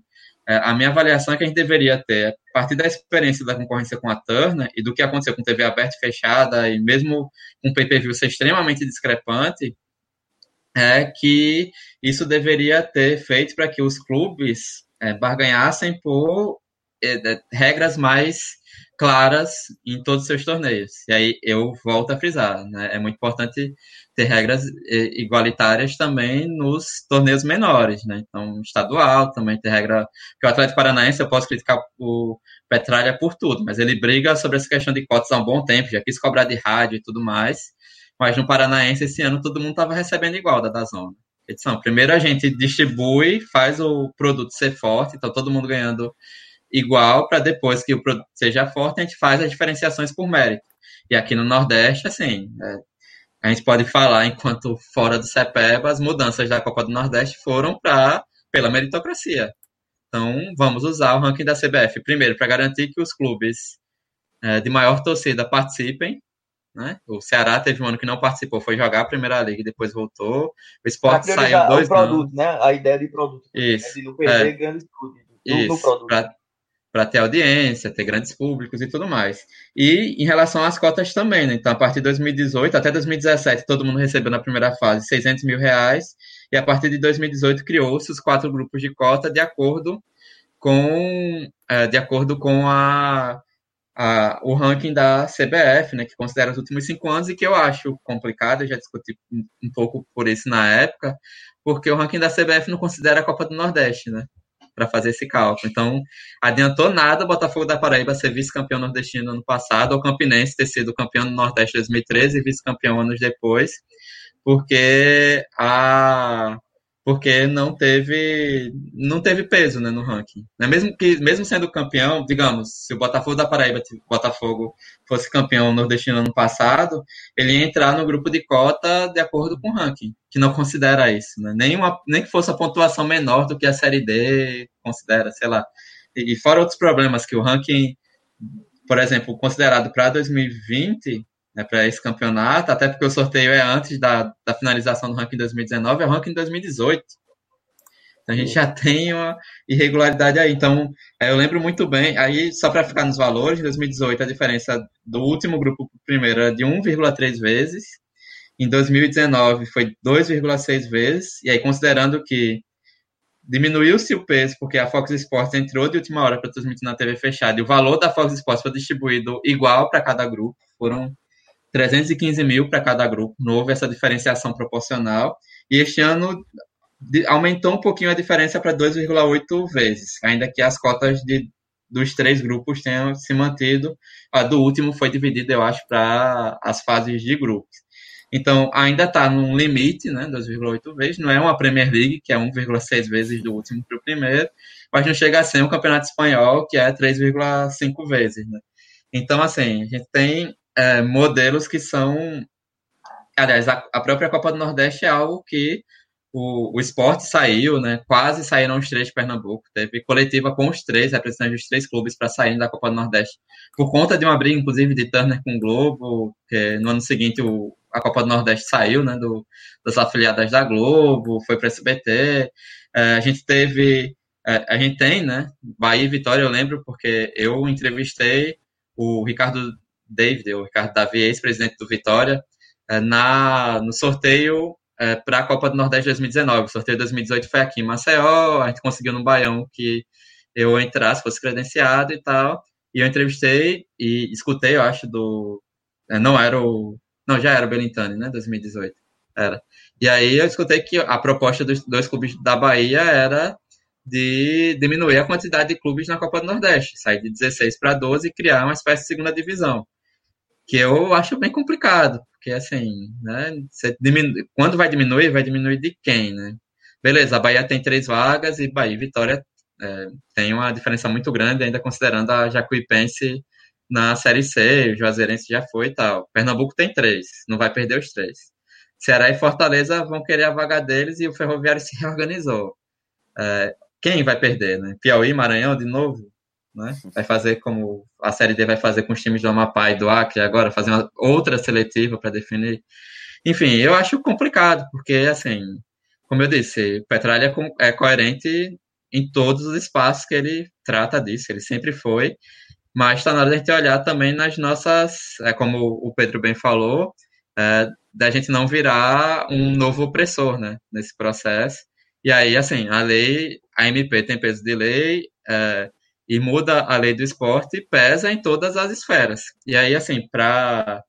é, a minha avaliação é que a gente deveria ter, a partir da experiência da concorrência com a Turner e do que aconteceu com TV aberta e fechada, e mesmo com o pay-per-view ser extremamente discrepante, é que isso deveria ter feito para que os clubes é, barganhassem por é, regras mais claras em todos os seus torneios. E aí eu volto a frisar, né? é muito importante ter regras é, igualitárias também nos torneios menores, né? Então, estadual também ter regra. Porque o Atlético Paranaense eu posso criticar o Petralha por tudo, mas ele briga sobre essa questão de cotas há um bom tempo, já quis cobrar de rádio e tudo mais. Mas no Paranaense esse ano todo mundo estava recebendo igual da Dazona edição. Primeiro a gente distribui, faz o produto ser forte, então todo mundo ganhando igual, para depois que o produto seja forte, a gente faz as diferenciações por mérito. E aqui no Nordeste, assim, é, a gente pode falar, enquanto fora do CEPEB, as mudanças da Copa do Nordeste foram para pela meritocracia. Então, vamos usar o ranking da CBF, primeiro, para garantir que os clubes é, de maior torcida participem, né? O Ceará teve um ano que não participou, foi jogar a Primeira Liga e depois voltou. O esporte saiu dois o produto, né? A ideia de produto. Isso. Né? De não perder é. grandes no, Para ter audiência, ter grandes públicos e tudo mais. E em relação às cotas também, né? Então, a partir de 2018 até 2017, todo mundo recebeu na primeira fase 600 mil reais. E a partir de 2018 criou-se os quatro grupos de cota de acordo com, é, de acordo com a a, o ranking da CBF, né, que considera os últimos cinco anos e que eu acho complicado, eu já discuti um, um pouco por isso na época, porque o ranking da CBF não considera a Copa do Nordeste, né? Para fazer esse cálculo. Então, adiantou nada o Botafogo da Paraíba ser vice-campeão nordestino ano passado, ou Campinense ter sido campeão no Nordeste 2013 e vice-campeão anos depois, porque a porque não teve não teve peso né, no ranking. Né? Mesmo que mesmo sendo campeão, digamos, se o Botafogo da Paraíba, Botafogo fosse campeão nordestino ano passado, ele ia entrar no grupo de cota de acordo com o ranking, que não considera isso, né? nem, uma, nem que fosse a pontuação menor do que a série D considera, sei lá. E, e fora outros problemas que o ranking, por exemplo, considerado para 2020 né, para esse campeonato, até porque o sorteio é antes da, da finalização do ranking 2019, é o ranking 2018. Então a gente já tem uma irregularidade aí. Então, é, eu lembro muito bem, aí só para ficar nos valores, em 2018 a diferença do último grupo para primeiro era de 1,3 vezes, em 2019 foi 2,6 vezes, e aí considerando que diminuiu-se o peso, porque a Fox Sports entrou de última hora para transmitir na TV fechada, e o valor da Fox Sports foi distribuído igual para cada grupo, foram 315 mil para cada grupo, não houve essa diferenciação proporcional, e este ano aumentou um pouquinho a diferença para 2,8 vezes, ainda que as cotas de, dos três grupos tenham se mantido, a do último foi dividida, eu acho, para as fases de grupos. Então, ainda está num limite, né, 2,8 vezes, não é uma Premier League, que é 1,6 vezes do último para o primeiro, mas não chega a ser um campeonato espanhol, que é 3,5 vezes, né? Então, assim, a gente tem é, modelos que são. Aliás, a, a, própria Copa do Nordeste é algo que o, o esporte saiu, né? Quase saíram os três de Pernambuco. Teve coletiva com os três, representantes dos três clubes, para saírem da Copa do Nordeste. Por conta de uma briga, inclusive, de Turner com o Globo, que no ano seguinte o, a Copa do Nordeste saiu, né? Do, das afiliadas da Globo, foi para SBT. É, a gente teve. É, a gente tem, né? Bahia e Vitória, eu lembro, porque eu entrevistei o Ricardo David, o Ricardo Davi, ex-presidente do Vitória, eh, na, no sorteio é, para a Copa do Nordeste 2019. O sorteio de 2018 foi aqui em Maceió, a gente conseguiu no Baião que eu entrasse, fosse credenciado e tal. E eu entrevistei e escutei, eu acho, do. É, não era o. Não, já era o Belintani, né? 2018. Era. E aí eu escutei que a proposta dos dois clubes da Bahia era de diminuir a quantidade de clubes na Copa do Nordeste, sair de 16 para 12 e criar uma espécie de segunda divisão que eu acho bem complicado, porque assim, né, diminui, quando vai diminuir, vai diminuir de quem, né? Beleza, a Bahia tem três vagas e Bahia e Vitória é, tem uma diferença muito grande, ainda considerando a Jacuipense na Série C, o Juazeirense já foi e tal. Pernambuco tem três, não vai perder os três. Ceará e Fortaleza vão querer a vaga deles e o Ferroviário se reorganizou. É, quem vai perder, né? Piauí, Maranhão, de novo? Né? Vai fazer como a Série D vai fazer com os times do Amapá e do Acre agora, fazer uma outra seletiva para definir. Enfim, eu acho complicado, porque, assim, como eu disse, Petralha é, é coerente em todos os espaços que ele trata disso, ele sempre foi, mas está na hora de a gente olhar também nas nossas, é, como o Pedro bem falou, é, da gente não virar um novo opressor, né, nesse processo. E aí, assim, a lei, a MP tem peso de lei, é, e muda a lei do esporte, pesa em todas as esferas. E aí, assim, para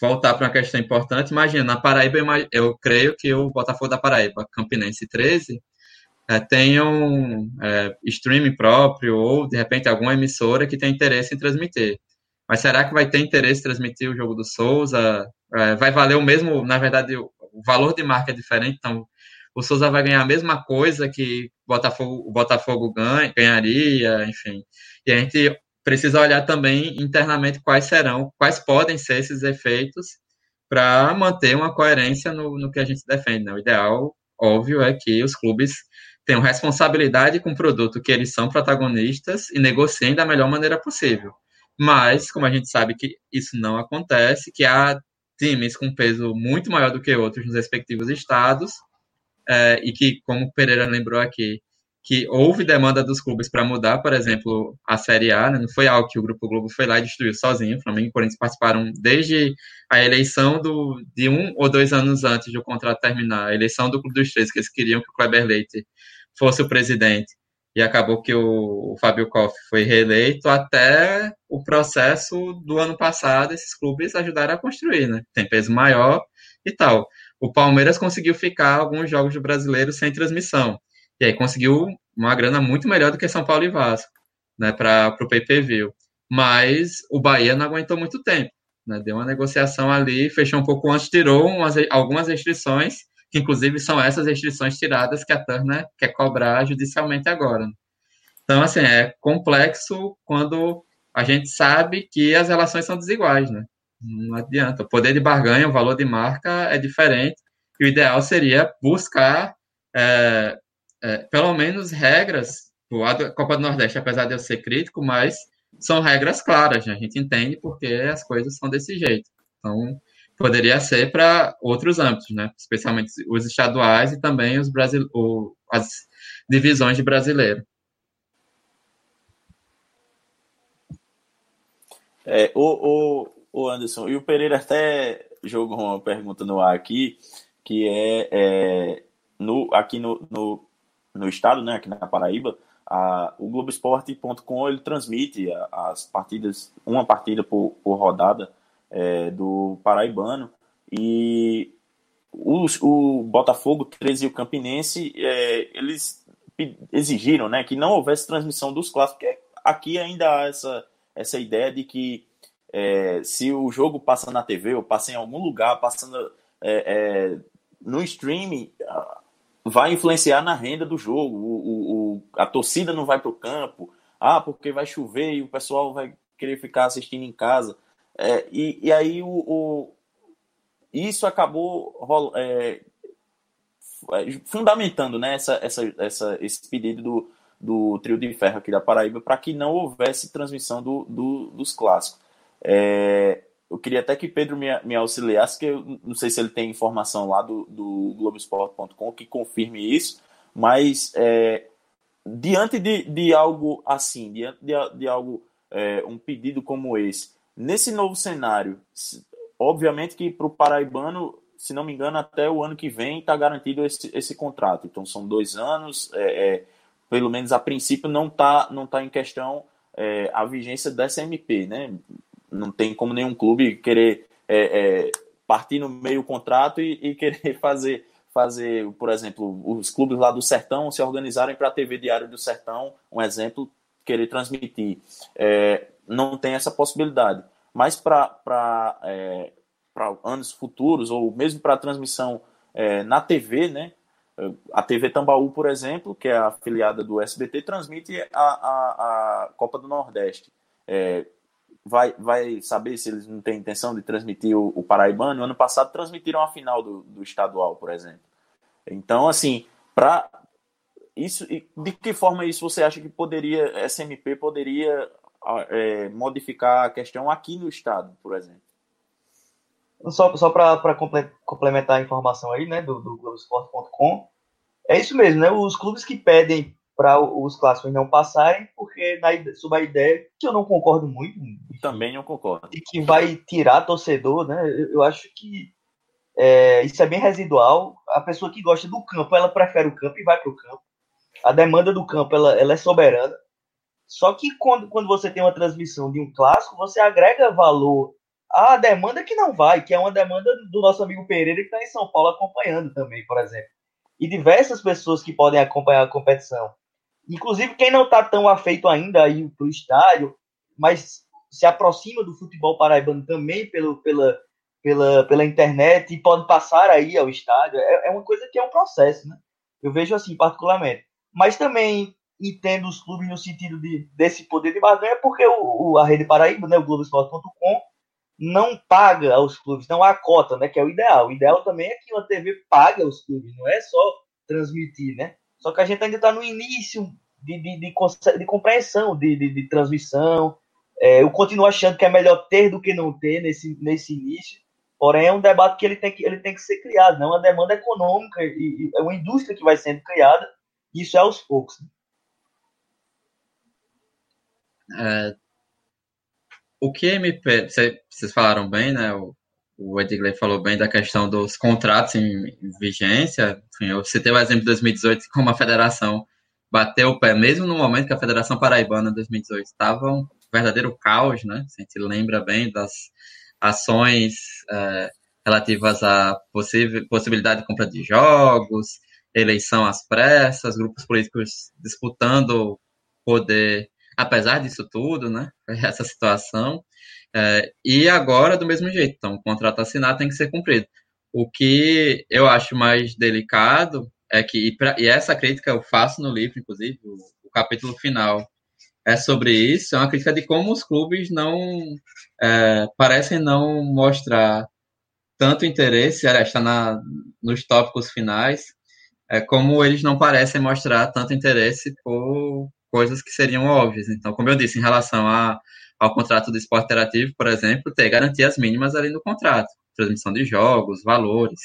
voltar para uma questão importante, imagina, na Paraíba, eu creio que o Botafogo da Paraíba, Campinense 13, é, tenham é, streaming próprio ou, de repente, alguma emissora que tem interesse em transmitir. Mas será que vai ter interesse em transmitir o jogo do Souza? É, vai valer o mesmo, na verdade, o valor de marca é diferente, então o Souza vai ganhar a mesma coisa que Botafogo, o Botafogo ganha, ganharia, enfim. E a gente precisa olhar também internamente quais serão, quais podem ser esses efeitos para manter uma coerência no, no que a gente defende. Né? O ideal, óbvio, é que os clubes tenham responsabilidade com o produto que eles são protagonistas e negociem da melhor maneira possível. Mas, como a gente sabe que isso não acontece, que há times com peso muito maior do que outros nos respectivos estados, é, e que, como o Pereira lembrou aqui, que houve demanda dos clubes para mudar, por exemplo, a Série A, né? não foi algo que o Grupo Globo foi lá e destruiu sozinho. O Flamengo e o Corinthians participaram desde a eleição do, de um ou dois anos antes do contrato terminar, a eleição do Clube dos Três, que eles queriam que o Kleber Leite fosse o presidente. e acabou que o, o Fábio Koff foi reeleito até o processo do ano passado, esses clubes ajudaram a construir, né? Tem peso maior e tal. O Palmeiras conseguiu ficar alguns jogos do brasileiro sem transmissão. E aí conseguiu uma grana muito melhor do que São Paulo e Vasco, né, para o pay-per-view. Mas o Bahia não aguentou muito tempo. Né, deu uma negociação ali, fechou um pouco antes, tirou umas, algumas restrições que inclusive são essas restrições tiradas que a Turner quer cobrar judicialmente agora. Então, assim, é complexo quando a gente sabe que as relações são desiguais, né? Não adianta. O poder de barganha, o valor de marca é diferente. E o ideal seria buscar, é, é, pelo menos, regras. A Copa do Nordeste, apesar de eu ser crítico, mas são regras claras. Né? A gente entende porque as coisas são desse jeito. Então, poderia ser para outros âmbitos, né? especialmente os estaduais e também os Brasil, o, as divisões de brasileiro. É, o, o, o Anderson, e o Pereira até jogou uma pergunta no ar aqui, que é, é no, aqui no, no, no, estado, né, aqui na Paraíba, a, o Globoesporte.com ele transmite as partidas, uma partida por, por rodada, é, do Paraibano. E os, o Botafogo, 13 e o Campinense, é, eles exigiram né, que não houvesse transmissão dos clássicos, porque aqui ainda há essa, essa ideia de que é, se o jogo passa na TV ou passa em algum lugar, passando é, é, no streaming, vai influenciar na renda do jogo. O, o, a torcida não vai para o campo, ah, porque vai chover e o pessoal vai querer ficar assistindo em casa. É, e, e aí o, o, isso acabou é, fundamentando né, essa, essa, essa, esse pedido do, do trio de ferro aqui da Paraíba para que não houvesse transmissão do, do dos clássicos. É, eu queria até que Pedro me, me auxiliasse, que eu não sei se ele tem informação lá do, do Globoesporte.com que confirme isso, mas é, diante de, de algo assim, diante de, de algo, é, um pedido como esse, Nesse novo cenário, obviamente que para o Paraibano, se não me engano, até o ano que vem está garantido esse, esse contrato. Então são dois anos, é, é, pelo menos a princípio não está não tá em questão é, a vigência dessa MP, né? Não tem como nenhum clube querer é, é, partir no meio contrato e, e, querer fazer, fazer, por exemplo, os clubes lá do Sertão se organizarem para a TV Diário do Sertão, um exemplo, querer transmitir. É, não tem essa possibilidade. Mas para é, anos futuros, ou mesmo para transmissão é, na TV, né? A TV Tambaú, por exemplo, que é afiliada do SBT, transmite a, a, a Copa do Nordeste. É, vai, vai saber se eles não têm intenção de transmitir o, o Paraibano. Ano passado transmitiram a final do, do estadual, por exemplo. Então, assim, para isso, de que forma isso você acha que poderia, SMP poderia é, modificar a questão aqui no estado, por exemplo. Só, só para complementar a informação aí, né, do, do Globoesporte.com, é isso mesmo, né? Os clubes que pedem para os clássicos não passarem, porque na, sob a ideia, que eu não concordo muito. Também não concordo. E que vai tirar torcedor, né? Eu, eu acho que é, isso é bem residual. A pessoa que gosta do campo, ela prefere o campo e vai para o campo. A demanda do campo, ela, ela é soberana. Só que quando, quando você tem uma transmissão de um clássico, você agrega valor à demanda que não vai, que é uma demanda do nosso amigo Pereira que está em São Paulo acompanhando também, por exemplo. E diversas pessoas que podem acompanhar a competição. Inclusive quem não está tão afeito ainda aí para o estádio, mas se aproxima do futebol paraibano também pelo, pela, pela, pela internet e pode passar aí ao estádio. É, é uma coisa que é um processo, né? Eu vejo assim, particularmente. Mas também entendo os clubes no sentido de, desse poder de barganha, porque o, o a Rede Paraíba, né, o Globoesporte.com, não paga aos clubes, não há cota, né, que é o ideal. O ideal também é que uma TV pague aos clubes, não é só transmitir, né? Só que a gente ainda está no início de, de, de, de compreensão de, de, de transmissão. É, eu continuo achando que é melhor ter do que não ter nesse, nesse início. Porém, é um debate que ele tem que, ele tem que ser criado, não é uma demanda econômica, e, e é uma indústria que vai sendo criada, isso é aos poucos. Né? É, o que MP, vocês falaram bem, né? O, o Edgley falou bem da questão dos contratos em vigência. Enfim, eu citei o exemplo de 2018 como a federação bateu o pé, mesmo no momento que a Federação Paraibana 2018 estava um verdadeiro caos, né? A gente lembra bem das ações é, relativas à possibilidade de compra de jogos, eleição às pressas, grupos políticos disputando poder, apesar disso tudo, né? Essa situação. É, e agora, do mesmo jeito, então, o contrato assinado tem que ser cumprido. O que eu acho mais delicado é que, e, pra, e essa crítica eu faço no livro, inclusive, o, o, capítulo final é sobre isso, é uma crítica de como os clubes não é, parecem não mostrar tanto interesse, aliás, está na, nos tópicos finais, é, como eles não parecem mostrar tanto interesse por coisas que seriam óbvias. Então, como eu disse, em relação a, ao contrato do esporte interativo, por exemplo, ter garantias mínimas ali no contrato, transmissão de jogos, valores.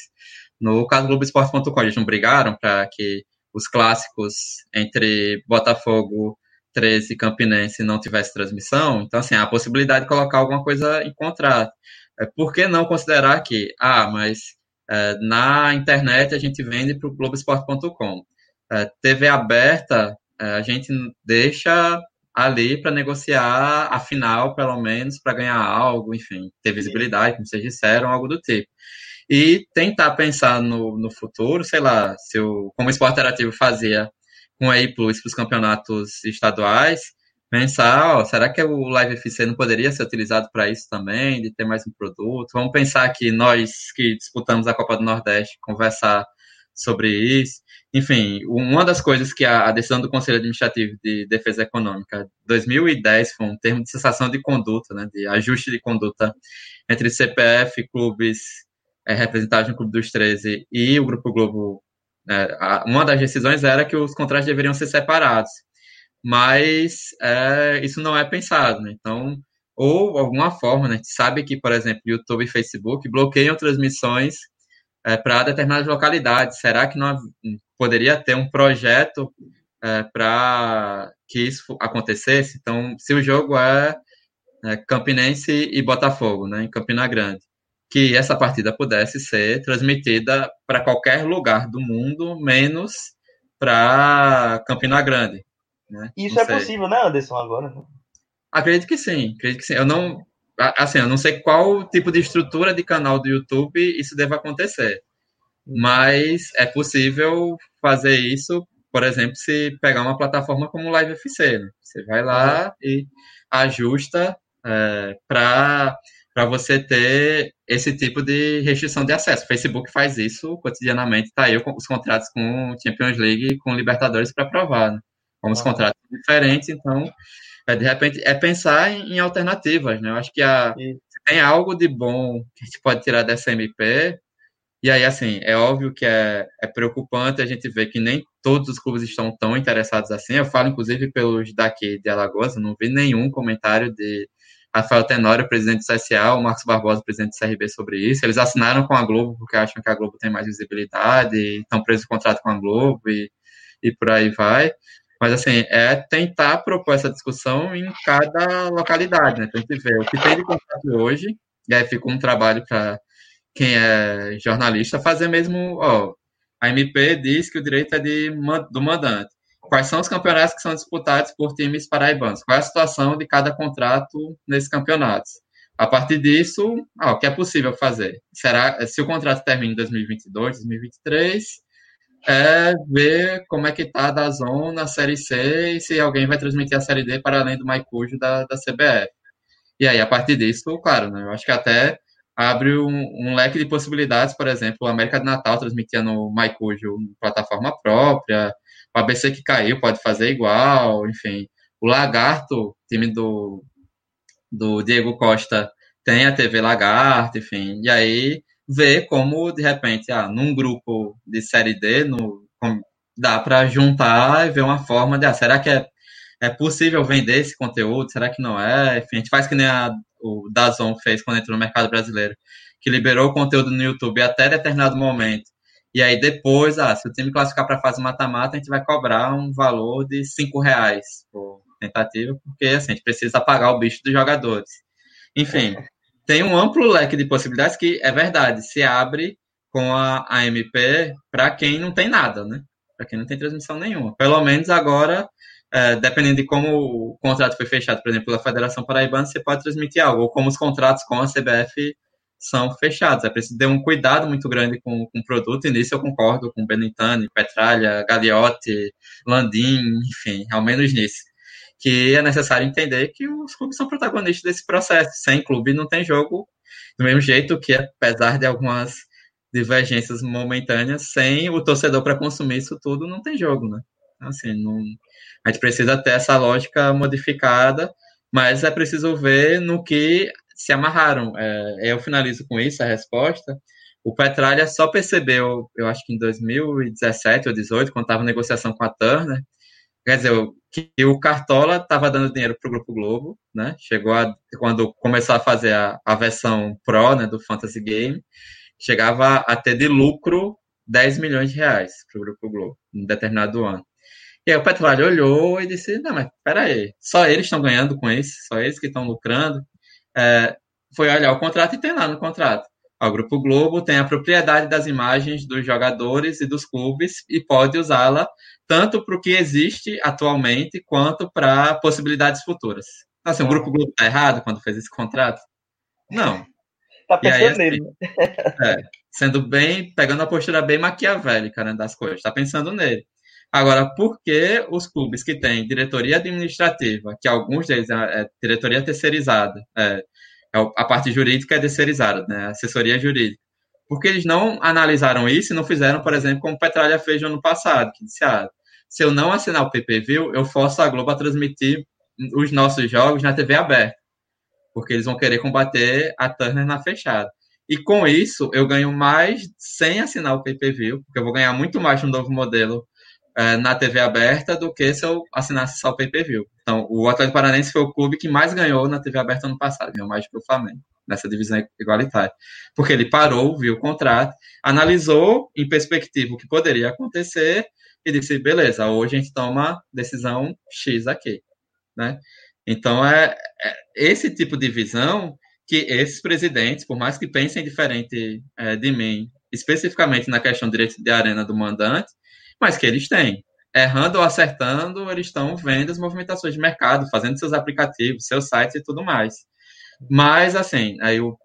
No caso do Globoesporte.com, eles não brigaram para que os clássicos entre Botafogo, 13 e Campinense não tivesse transmissão. Então, assim, a possibilidade de colocar alguma coisa em contrato. É, por que não considerar que, ah, mas é, na internet a gente vende para o Globoesporte.com. É, TV aberta, a gente deixa ali para negociar a final, pelo menos, para ganhar algo, enfim, ter visibilidade, como vocês disseram, algo do tipo. E tentar pensar no, no futuro, sei lá, se o, como o esporte interativo fazia com a E Plus para os campeonatos estaduais, pensar, ó, será que o Live FC não poderia ser utilizado para isso também, de ter mais um produto? Vamos pensar que nós que disputamos a Copa do Nordeste, conversar sobre isso. Enfim, uma das coisas que a, decisão do Conselho Administrativo de Defesa Econômica 2010 foi um termo de cessação de conduta, né, de ajuste de conduta entre CPF, clubes é, representados no Clube dos 13 e o Grupo Globo. É, a, uma das decisões era que os contratos deveriam ser separados mas é, isso não é pensado, né? Então, ou alguma forma, né? A gente sabe que, por exemplo, YouTube e Facebook bloqueiam transmissões é, para determinadas localidades. Será que não poderia ter um projeto é, para que isso acontecesse? Então, se o jogo é, é Campinense e Botafogo, né, em Campina Grande, que essa partida pudesse ser transmitida para qualquer lugar do mundo, menos para Campina Grande. Né? Isso é possível, né, Anderson, agora? Né? Acredito que sim, acredito que sim. Eu não, assim, eu não sei qual tipo de estrutura de canal do YouTube isso deve acontecer, mas é possível fazer isso, por exemplo, se pegar uma plataforma como o Live FC, né? você vai lá e ajusta é, para para você ter esse tipo de restrição de acesso. O Facebook faz isso cotidianamente, tá aí os contratos com Champions League e com Libertadores para provar. Né? como os contratos são diferentes, então, é, de repente, é pensar em, em alternativas, né? Eu acho que a, tem algo de bom que a gente pode tirar dessa MP, e aí, assim, é óbvio que é, é preocupante a gente ver que nem todos os clubes estão tão interessados assim. Eu falo, inclusive, pelos daqui de Alagoas, eu não vi nenhum comentário de Rafael Tenório, presidente do CSA, o Marcos Barbosa, presidente do CRB, sobre isso. Eles assinaram com a Globo porque acham que a Globo tem mais visibilidade, estão presos em contrato com a Globo e, e por aí vai. Mas, assim, é tentar propor essa discussão em cada localidade, né? Pra gente ver o que tem de contato hoje, e aí fica um trabalho para quem é jornalista fazer mesmo, ó, a MP diz que o direito é de, do mandante. Quais são os campeonatos que são disputados por times paraibanos? Qual é a situação de cada contrato nesses campeonatos? A partir disso, ó, o que é possível fazer? Será se o contrato termina em 2022, 2023, é ver como é que tá da zona, a Série C, e se alguém vai transmitir a Série D para além do Maicujo da, da CBF. E aí, a partir disso, claro, né, eu acho que até abre um, um, leque de possibilidades, por exemplo, o América de Natal transmitia no Maicujo plataforma própria, o ABC que caiu pode fazer igual, enfim. O Lagarto, time do, do Diego Costa, tem a TV Lagarto, enfim. E aí ver como, de repente, ah, num grupo de série D, no, dá para juntar e ver uma forma de, ah, será que é, é possível vender esse conteúdo? Será que não é? Enfim, a gente faz que nem a, o Dazon fez quando entrou no mercado brasileiro, que liberou o conteúdo no YouTube até determinado momento. E aí depois, ah, se o time classificar para a fase mata-mata, a gente vai cobrar um valor de cinco reais por tentativa, porque assim, a gente precisa pagar o bicho dos jogadores. Enfim, tem um amplo leque de possibilidades que, é verdade, se abre com a, a MP para quem não tem nada, né? Aqui não tem transmissão nenhuma. Pelo menos agora, é, dependendo de como o contrato foi fechado, por exemplo, pela Federação Paraibana, você pode transmitir algo, ou como os contratos com a CBF são fechados. É preciso ter um cuidado muito grande com, com o produto, e nisso eu concordo com Benintani, Petralha, Gagliotti, Landim, enfim, ao menos nisso. Que é necessário entender que os clubes são protagonistas desse processo. Sem clube não tem jogo, do mesmo jeito que, apesar de algumas divergências momentâneas, sem o torcedor para consumir isso tudo, não tem jogo, né? Então, assim, não, a gente precisa ter essa lógica modificada, mas é preciso ver no que se amarraram. É, eu finalizo com isso a resposta. O Petralha só percebeu, eu acho que em 2017 ou 2018, quando estava negociação com a Turner, quer dizer, que o Cartola estava dando dinheiro para o Grupo Globo, né? Chegou a, quando começou a fazer a, a versão Pro, né, do Fantasy Game, chegava a ter de lucro 10 milhões de reais para o Grupo Globo, em determinado ano. E aí o Petróleo olhou e disse, não, mas peraí, só eles estão ganhando com isso, só eles que estão lucrando. É, foi olhar o contrato e tem lá no contrato. O Grupo Globo tem a propriedade das imagens dos jogadores e dos clubes e pode usá-la tanto para o que existe atualmente quanto para possibilidades futuras. Então, assim, o Grupo Globo está errado quando fez esse contrato? Não. Tá pensando assim, nele. É, sendo bem, pegando a postura bem maquiavélica né, das coisas, está pensando nele. Agora, por que os clubes que têm diretoria administrativa, que alguns deles é, é diretoria terceirizada, é, a parte jurídica é terceirizada, né, assessoria jurídica, porque eles não analisaram isso e não fizeram, por exemplo, como Petralha fez no ano passado, que disse, ah, se eu não assinar o PPV, eu forço a Globo a transmitir os nossos jogos na TV aberta porque eles vão querer combater a Turner na fechada. E com isso, eu ganho mais sem assinar o pay-per-view, porque eu vou ganhar muito mais no novo modelo é, na TV aberta do que se eu assinasse só o pay-per-view. Então, o Atlético Paranense foi o clube que mais ganhou na TV aberta ano passado, ganhou mais do que o Flamengo, nessa divisão igualitária. Porque ele parou, viu o contrato, analisou em perspectiva o que poderia acontecer e disse, beleza, hoje a gente toma decisão X aqui, né? Então, é, é, esse tipo de visão que esses presidentes, por mais que pensem diferente é, de mim, especificamente na questão do direito de arena do mandante, mas que eles têm. Errando ou acertando, eles estão vendo as movimentações de mercado, fazendo seus aplicativos, seus sites e tudo mais. Mas, assim, aí eu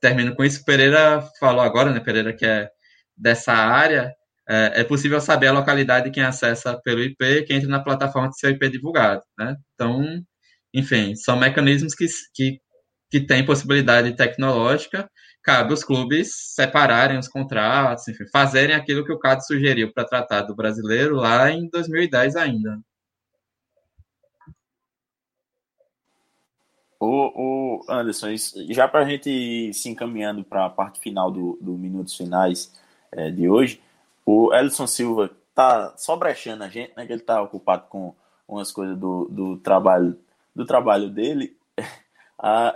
termino com isso. Pereira falou agora, né? Pereira, que é dessa área, é, é possível saber a localidade de quem acessa pelo IP, quem entra na plataforma de seu IP divulgado, né? Então, enfim, são mecanismos que, que, que têm possibilidade tecnológica. Cabe os clubes separarem os contratos, enfim, fazerem aquilo que o CAD sugeriu para tratar do brasileiro lá em 2010 ainda. O, o Anderson, já para a gente ir se encaminhando para a parte final do, do Minutos Finais é, de hoje, o Ellison Silva tá só brechando a gente, né? Que ele tá ocupado com umas coisas do, do trabalho do trabalho dele,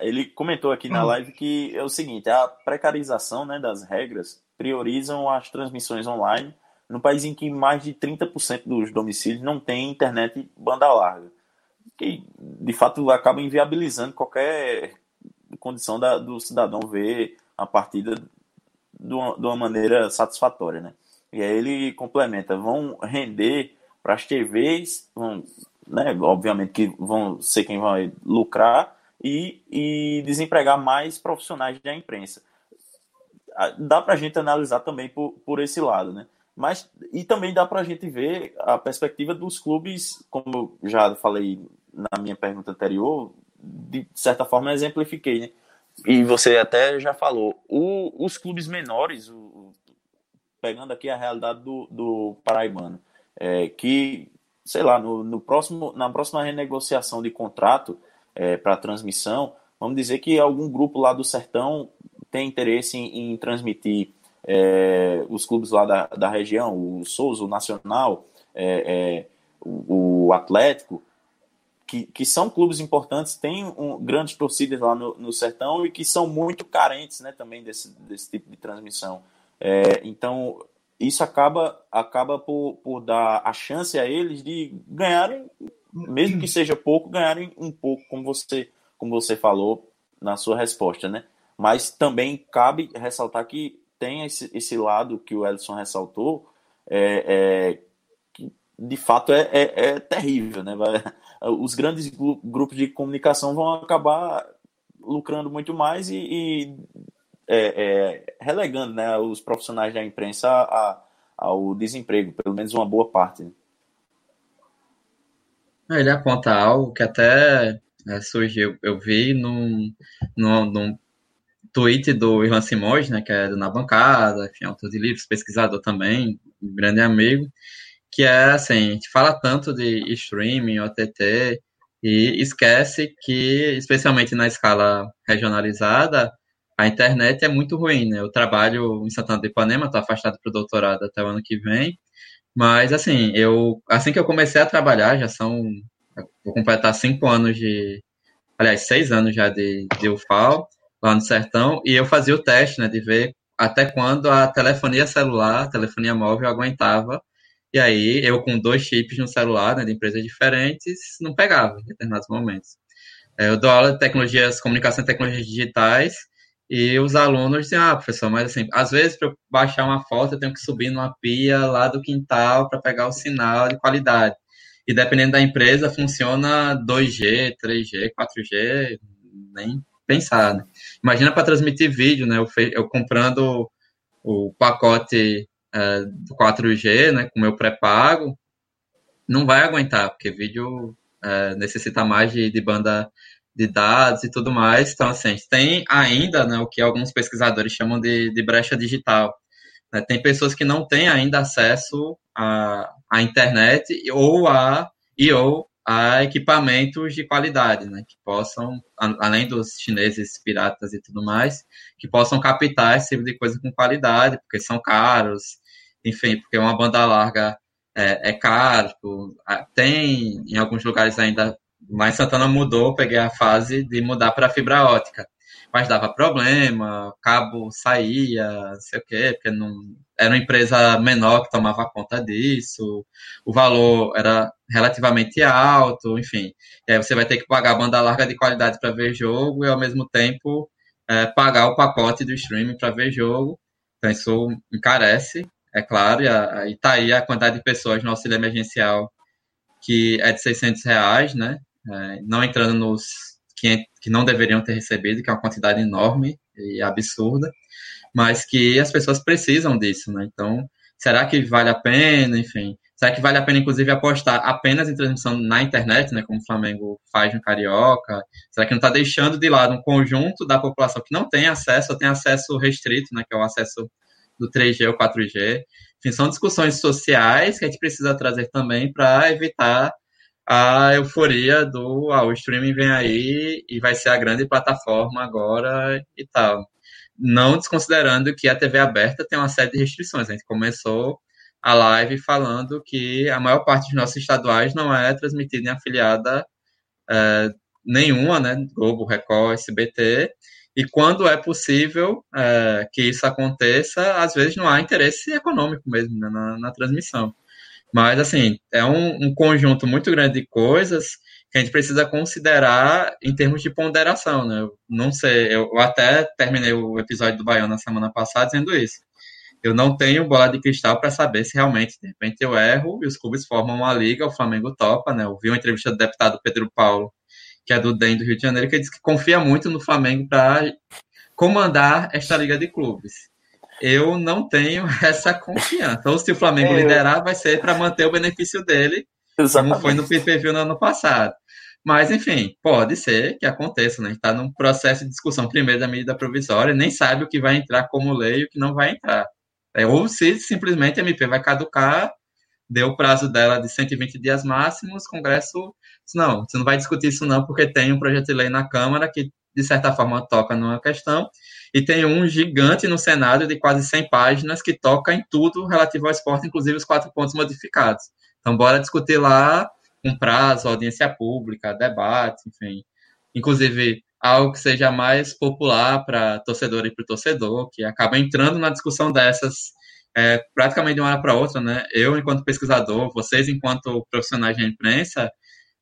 ele comentou aqui na hum. live que é o seguinte: a precarização né, das regras priorizam as transmissões online no país em que mais de 30% dos domicílios não tem internet banda larga, que de fato acaba inviabilizando qualquer condição da, do cidadão ver a partida de uma, de uma maneira satisfatória. Né? E aí ele complementa: vão render para as TVs, vão né, obviamente que vão ser quem vai lucrar e, e desempregar mais profissionais da imprensa. Dá para a gente analisar também por, por esse lado, né? Mas, e também dá para a gente ver a perspectiva dos clubes, como eu já falei na minha pergunta anterior, de certa forma exemplifiquei, né? E você até já falou, o, os clubes menores, o, pegando aqui a realidade do, do Paraibano, é, que sei lá, no, no próximo, na próxima renegociação de contrato é, para transmissão, vamos dizer que algum grupo lá do Sertão tem interesse em, em transmitir é, os clubes lá da, da região, o Souza, o Nacional, é, é, o, o, Atlético, que, que são clubes importantes, têm um, grandes torcidas lá no, no Sertão e que são muito carentes né, também desse, desse tipo de transmissão. É, então, isso acaba, acaba por, por dar a chance a eles de ganharem, mesmo que seja pouco, ganharem um pouco, como você, como você falou na sua resposta, né? Mas também cabe ressaltar que tem esse, esse lado que o Edson ressaltou, é, é, de fato é, é, é terrível, né? Os grandes grupos de comunicação vão acabar lucrando muito mais e, e é, é, relegando né, os profissionais da imprensa a, ao desemprego, pelo menos uma boa parte. Né? Ele aponta algo que até é, surgiu, eu vi num, num, num tweet do Ivan Simões, né, que é do Na Bancada, enfim, autor de livros, pesquisador também, grande amigo, que é assim, a gente fala tanto de streaming, OTT, e esquece que, especialmente na escala regionalizada, a internet é muito ruim, né? Eu trabalho em Santana do Ipanema, estou afastado para o doutorado até o ano que vem, mas assim, eu assim que eu comecei a trabalhar, já são, vou completar cinco anos de, aliás, seis anos já de, de UFAL, lá no Sertão, e eu fazia o teste, né, de ver até quando a telefonia celular, a telefonia móvel aguentava, e aí eu com dois chips no celular, né, de empresas diferentes, não pegava em determinados momentos. É, eu dou aula de tecnologias, comunicação e tecnologias digitais, e os alunos dizem, ah, professor, mas assim, às vezes para baixar uma foto eu tenho que subir numa pia lá do quintal para pegar o sinal de qualidade. E dependendo da empresa, funciona 2G, 3G, 4G, nem pensar. Né? Imagina para transmitir vídeo, né? Eu, fe... eu comprando o pacote é, do 4G, né, com meu pré-pago, não vai aguentar, porque vídeo é, necessita mais de, de banda de dados e tudo mais. Então, assim, tem ainda né, o que alguns pesquisadores chamam de, de brecha digital. Né? Tem pessoas que não têm ainda acesso à, à internet ou a, e ou a equipamentos de qualidade, né, que possam, além dos chineses piratas e tudo mais, que possam captar esse tipo de coisa com qualidade, porque são caros, enfim, porque uma banda larga é, é caro, tipo, tem em alguns lugares ainda mas Santana mudou, peguei a fase de mudar para fibra ótica. Mas dava problema, cabo saía, não sei o quê, porque não, era uma empresa menor que tomava conta disso, o valor era relativamente alto, enfim. E aí você vai ter que pagar banda larga de qualidade para ver jogo e ao mesmo tempo é, pagar o pacote do streaming para ver jogo. Então isso encarece, é claro, e, a, e tá aí a quantidade de pessoas no auxílio emergencial que é de 600 reais, né? É, não entrando nos que, que não deveriam ter recebido, que é uma quantidade enorme e absurda, mas que as pessoas precisam disso, né? Então, será que vale a pena, enfim? Será que vale a pena, inclusive, apostar apenas em transmissão na internet, né, como o Flamengo faz no Carioca? Será que não está deixando de lado um conjunto da população que não tem acesso, ou tem acesso restrito, né, que é o acesso do 3G ou 4G? Enfim, são discussões sociais que a gente precisa trazer também para evitar a euforia do ah, o streaming vem aí e vai ser a grande plataforma agora e tal. Não desconsiderando que a TV aberta tem uma série de restrições. A gente começou a live falando que a maior parte dos nossos estaduais não é transmitida em afiliada é, nenhuma, né? Globo, Record, SBT. E quando é possível é, que isso aconteça, às vezes não há interesse econômico mesmo né, na, na transmissão. Mas, assim, é um, um, conjunto muito grande de coisas que a gente precisa considerar em termos de ponderação, né? Eu não sei, eu até terminei o episódio do Baiano na semana passada dizendo isso. Eu não tenho bola de cristal para saber se realmente, de repente, eu erro e os clubes formam uma liga, o Flamengo topa, né? Eu vi uma entrevista do deputado Pedro Paulo, que é do DEM do Rio de Janeiro, que diz que confia muito no Flamengo para comandar esta liga de clubes eu não tenho essa confiança. Ou se o Flamengo é, liderar, vai ser para manter o benefício dele, Exatamente. como foi no PPV no ano passado. Mas, enfim, pode ser que aconteça, né? A gente está num processo de discussão primeiro da medida provisória, nem sabe o que vai entrar como lei e o que não vai entrar. É, ou se simplesmente a MP vai caducar, deu o prazo dela de 120 dias máximos, o Congresso não, você não vai discutir isso não, porque tem um projeto de lei na Câmara que, de certa forma, toca numa questão, e tem um gigante no Senado de quase 100 páginas que toca em tudo relativo ao esporte, inclusive os quatro pontos modificados. Então, bora discutir lá um prazo, audiência pública, debate, enfim. Inclusive, algo que seja mais popular para torcedor e para o torcedor, que acaba entrando na discussão dessas é, praticamente de uma hora para outra, né? Eu, enquanto pesquisador, vocês, enquanto profissionais de imprensa,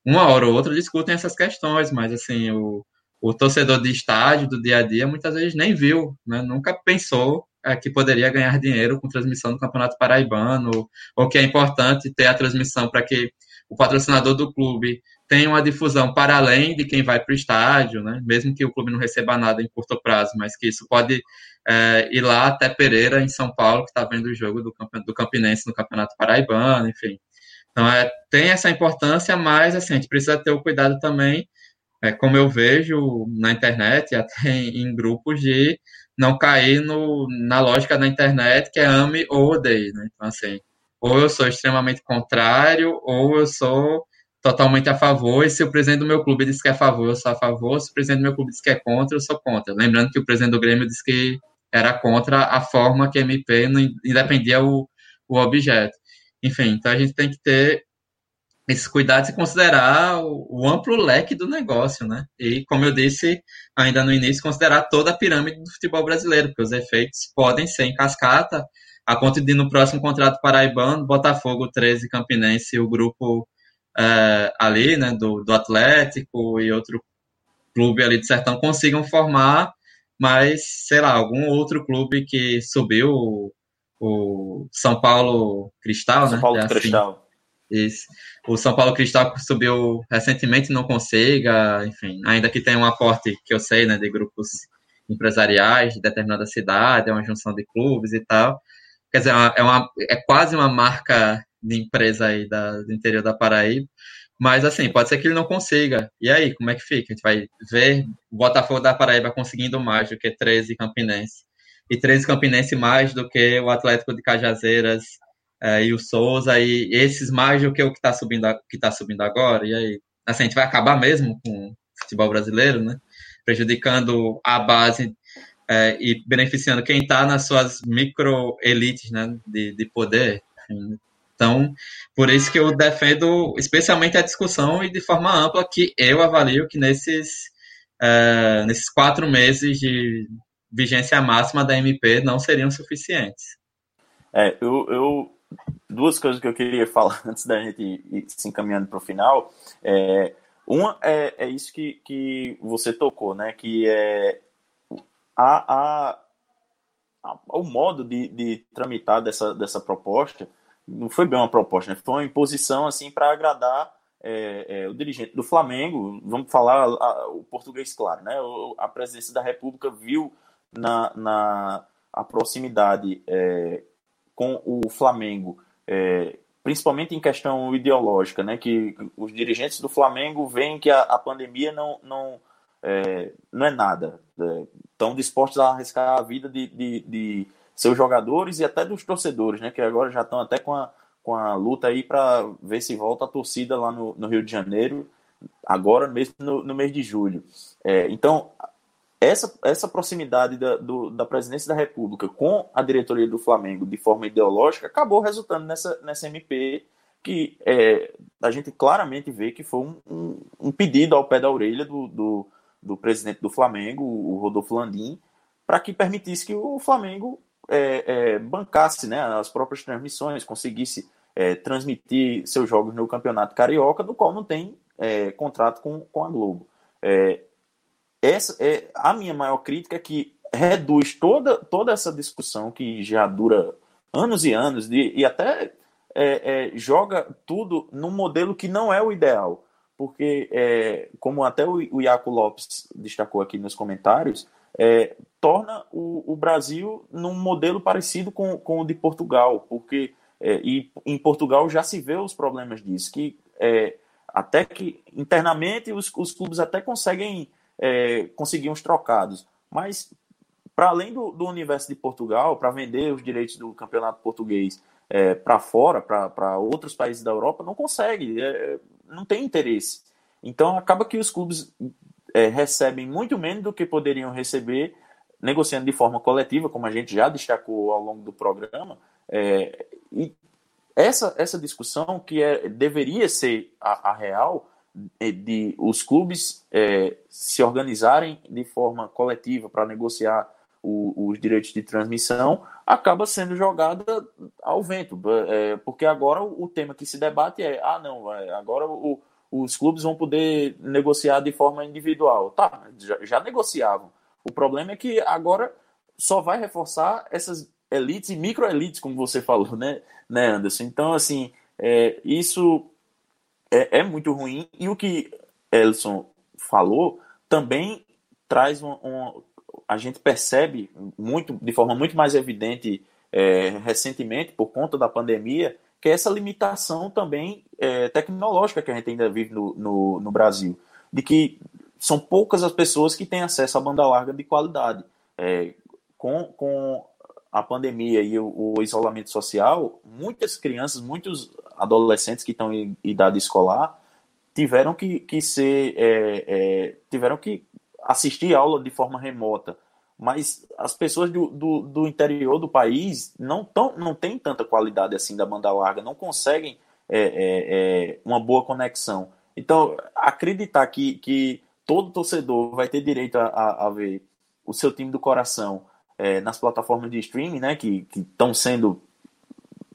uma hora ou outra discutem essas questões, mas, assim, o, o torcedor de estádio, do dia a dia, muitas vezes nem viu, né? nunca pensou é, que poderia ganhar dinheiro com transmissão do Campeonato Paraibano, ou que é importante ter a transmissão para que o patrocinador do clube tenha uma difusão para além de quem vai para o estádio, né? mesmo que o clube não receba nada em curto prazo, mas que isso pode é, ir lá até Pereira, em São Paulo, que está vendo o jogo do, do Campinense no Campeonato Paraibano, enfim. Então, é, tem essa importância, mas assim, a gente precisa ter o cuidado também, é, como eu vejo na internet, até em, grupos, de não cair no, na lógica da internet, que é ame ou odeie. Né? Então, assim, ou eu sou extremamente contrário, ou eu sou totalmente a favor, e se o presidente do meu clube diz que é a favor, eu sou a favor, se o presidente do meu clube diz que é contra, eu sou contra. Lembrando que o presidente do Grêmio disse que era contra a forma que a MP não independia o, o objeto. Enfim, então a gente tem que ter esses cuidados e considerar o, o, amplo leque do negócio, né? E, como eu disse ainda no início, considerar toda a pirâmide do futebol brasileiro, porque os efeitos podem ser em cascata, a ponto de no próximo contrato paraibano, Botafogo, 13, Campinense, o grupo é, ali, né, do, do Atlético e outro clube ali de Sertão consigam formar, mas, sei lá, algum outro clube que subiu, o, o São Paulo Cristal, São né? Paulo é assim. Cristal. O São Paulo Cristal subiu recentemente, não consiga, enfim, ainda que tenha um aporte que eu sei, né, de grupos empresariais de determinada cidade, é uma junção de clubes e tal. Quer dizer, é, uma, é quase uma marca de empresa aí da, do interior da Paraíba. Mas, assim, pode ser que ele não consiga. E aí, como é que fica? A gente vai ver o Botafogo da Paraíba conseguindo mais do que 13 Campinense. E 13 Campinense mais do que o Atlético de Cajazeiras é, e o Souza. E esses mais do que o que está subindo, que tá subindo agora. E aí, assim, a gente vai acabar mesmo com o futebol brasileiro, né? Prejudicando a base é, e beneficiando quem está nas suas micro-elites né, de, de poder. Enfim, então, por isso que eu defendo especialmente a discussão e de forma ampla que eu avalio que nesses, é, nesses quatro meses de vigência máxima da MP não seriam suficientes. É, eu, eu duas coisas que eu queria falar antes da gente ir se encaminhando para o final. É, uma é, é isso que, que você tocou, né? Que é a, a, a o modo de, de tramitar dessa, dessa proposta não foi bem uma proposta, né? foi uma imposição assim para agradar é, é, o dirigente do Flamengo. Vamos falar a, o português claro, né? O, a presidência da República viu na, na a proximidade é, com o Flamengo, é, principalmente em questão ideológica, né? Que os dirigentes do Flamengo veem que a, a pandemia não não é, não é nada, é, estão dispostos a arriscar a vida de, de, de seus jogadores e até dos torcedores, né? Que agora já estão até com a, com a luta aí para ver se volta a torcida lá no, no Rio de Janeiro, agora mesmo no, no mês de julho. É, então, essa, essa proximidade da, do, da presidência da República com a diretoria do Flamengo de forma ideológica acabou resultando nessa, nessa MP que é, a gente claramente vê que foi um, um, um, pedido ao pé da orelha do, do, do presidente do Flamengo, o Rodolfo Landim, para que permitisse que o Flamengo é, é, bancasse né, as próprias transmissões, conseguisse é, transmitir seus jogos no Campeonato Carioca, do qual não tem é, contrato com, com a Globo. É, essa é a minha maior crítica é que reduz toda, toda essa discussão que já dura anos e anos de, e até é, joga tudo num modelo que não é o ideal. Porque, como até o, o Iaco Lopes destacou aqui nos comentários, é, torna o, o, Brasil num modelo parecido com, com o de Portugal, porque é, e em Portugal já se vê os problemas disso, que é, até que internamente os, os clubes até conseguem é, conseguir uns trocados, mas para além do, do, universo de Portugal, para vender os direitos do campeonato português é, para fora, para outros países da Europa, não consegue, é, não tem interesse. Então acaba que os clubes é, recebem muito menos do que poderiam receber negociando de forma coletiva, como a gente já destacou ao longo do programa. É, e essa, essa discussão que é, deveria ser a, a real é, de os clubes é, se organizarem de forma coletiva para negociar o, os direitos de transmissão acaba sendo jogada ao vento, é, porque agora o, tema que se debate é ah não, agora o, os clubes vão poder negociar de forma individual. Tá, já, já negociavam. O problema é que agora só vai reforçar essas elites e microelites, como você falou, né, né Anderson? Então, assim, é, isso é, é, muito ruim. E o que Elson falou também traz um, um, a gente percebe muito de forma muito mais evidente é, recentemente por conta da pandemia que é essa limitação também é, tecnológica que a gente ainda vive no, no, no, Brasil, de que são poucas as pessoas que têm acesso à banda larga de qualidade. É, com, com a pandemia e o, o, isolamento social, muitas crianças, muitos adolescentes que estão em idade escolar tiveram que, que ser, é, é, tiveram que assistir aula de forma remota mas as pessoas do, do, do, interior do país não, tão, não têm tanta qualidade assim da banda larga, não conseguem é, é, é, uma boa conexão. Então, acreditar que, que todo torcedor vai ter direito a, a, a ver o seu time do coração é, nas plataformas de streaming, né, que estão sendo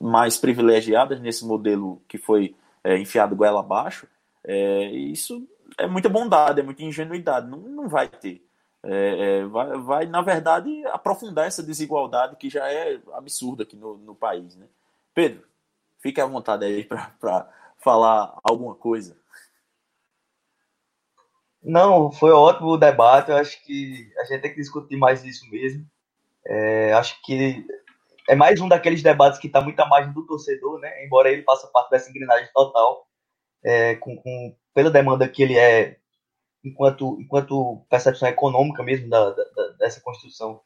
mais privilegiadas nesse modelo que foi é, enfiado goela abaixo, é, isso é muita bondade, é muita ingenuidade, não, não vai ter é, é, vai, vai, na verdade, aprofundar essa desigualdade que já é absurda aqui no, no país. Né? Pedro, fique à vontade aí para falar alguma coisa. Não, foi ótimo o debate. Eu acho que a gente tem que discutir mais isso mesmo. É, acho que é mais um daqueles debates que está muito à margem do torcedor, né? Embora ele faça parte dessa engrenagem total, é, com, com, pela demanda que ele é enquanto, enquanto percepção econômica mesmo da, da dessa construção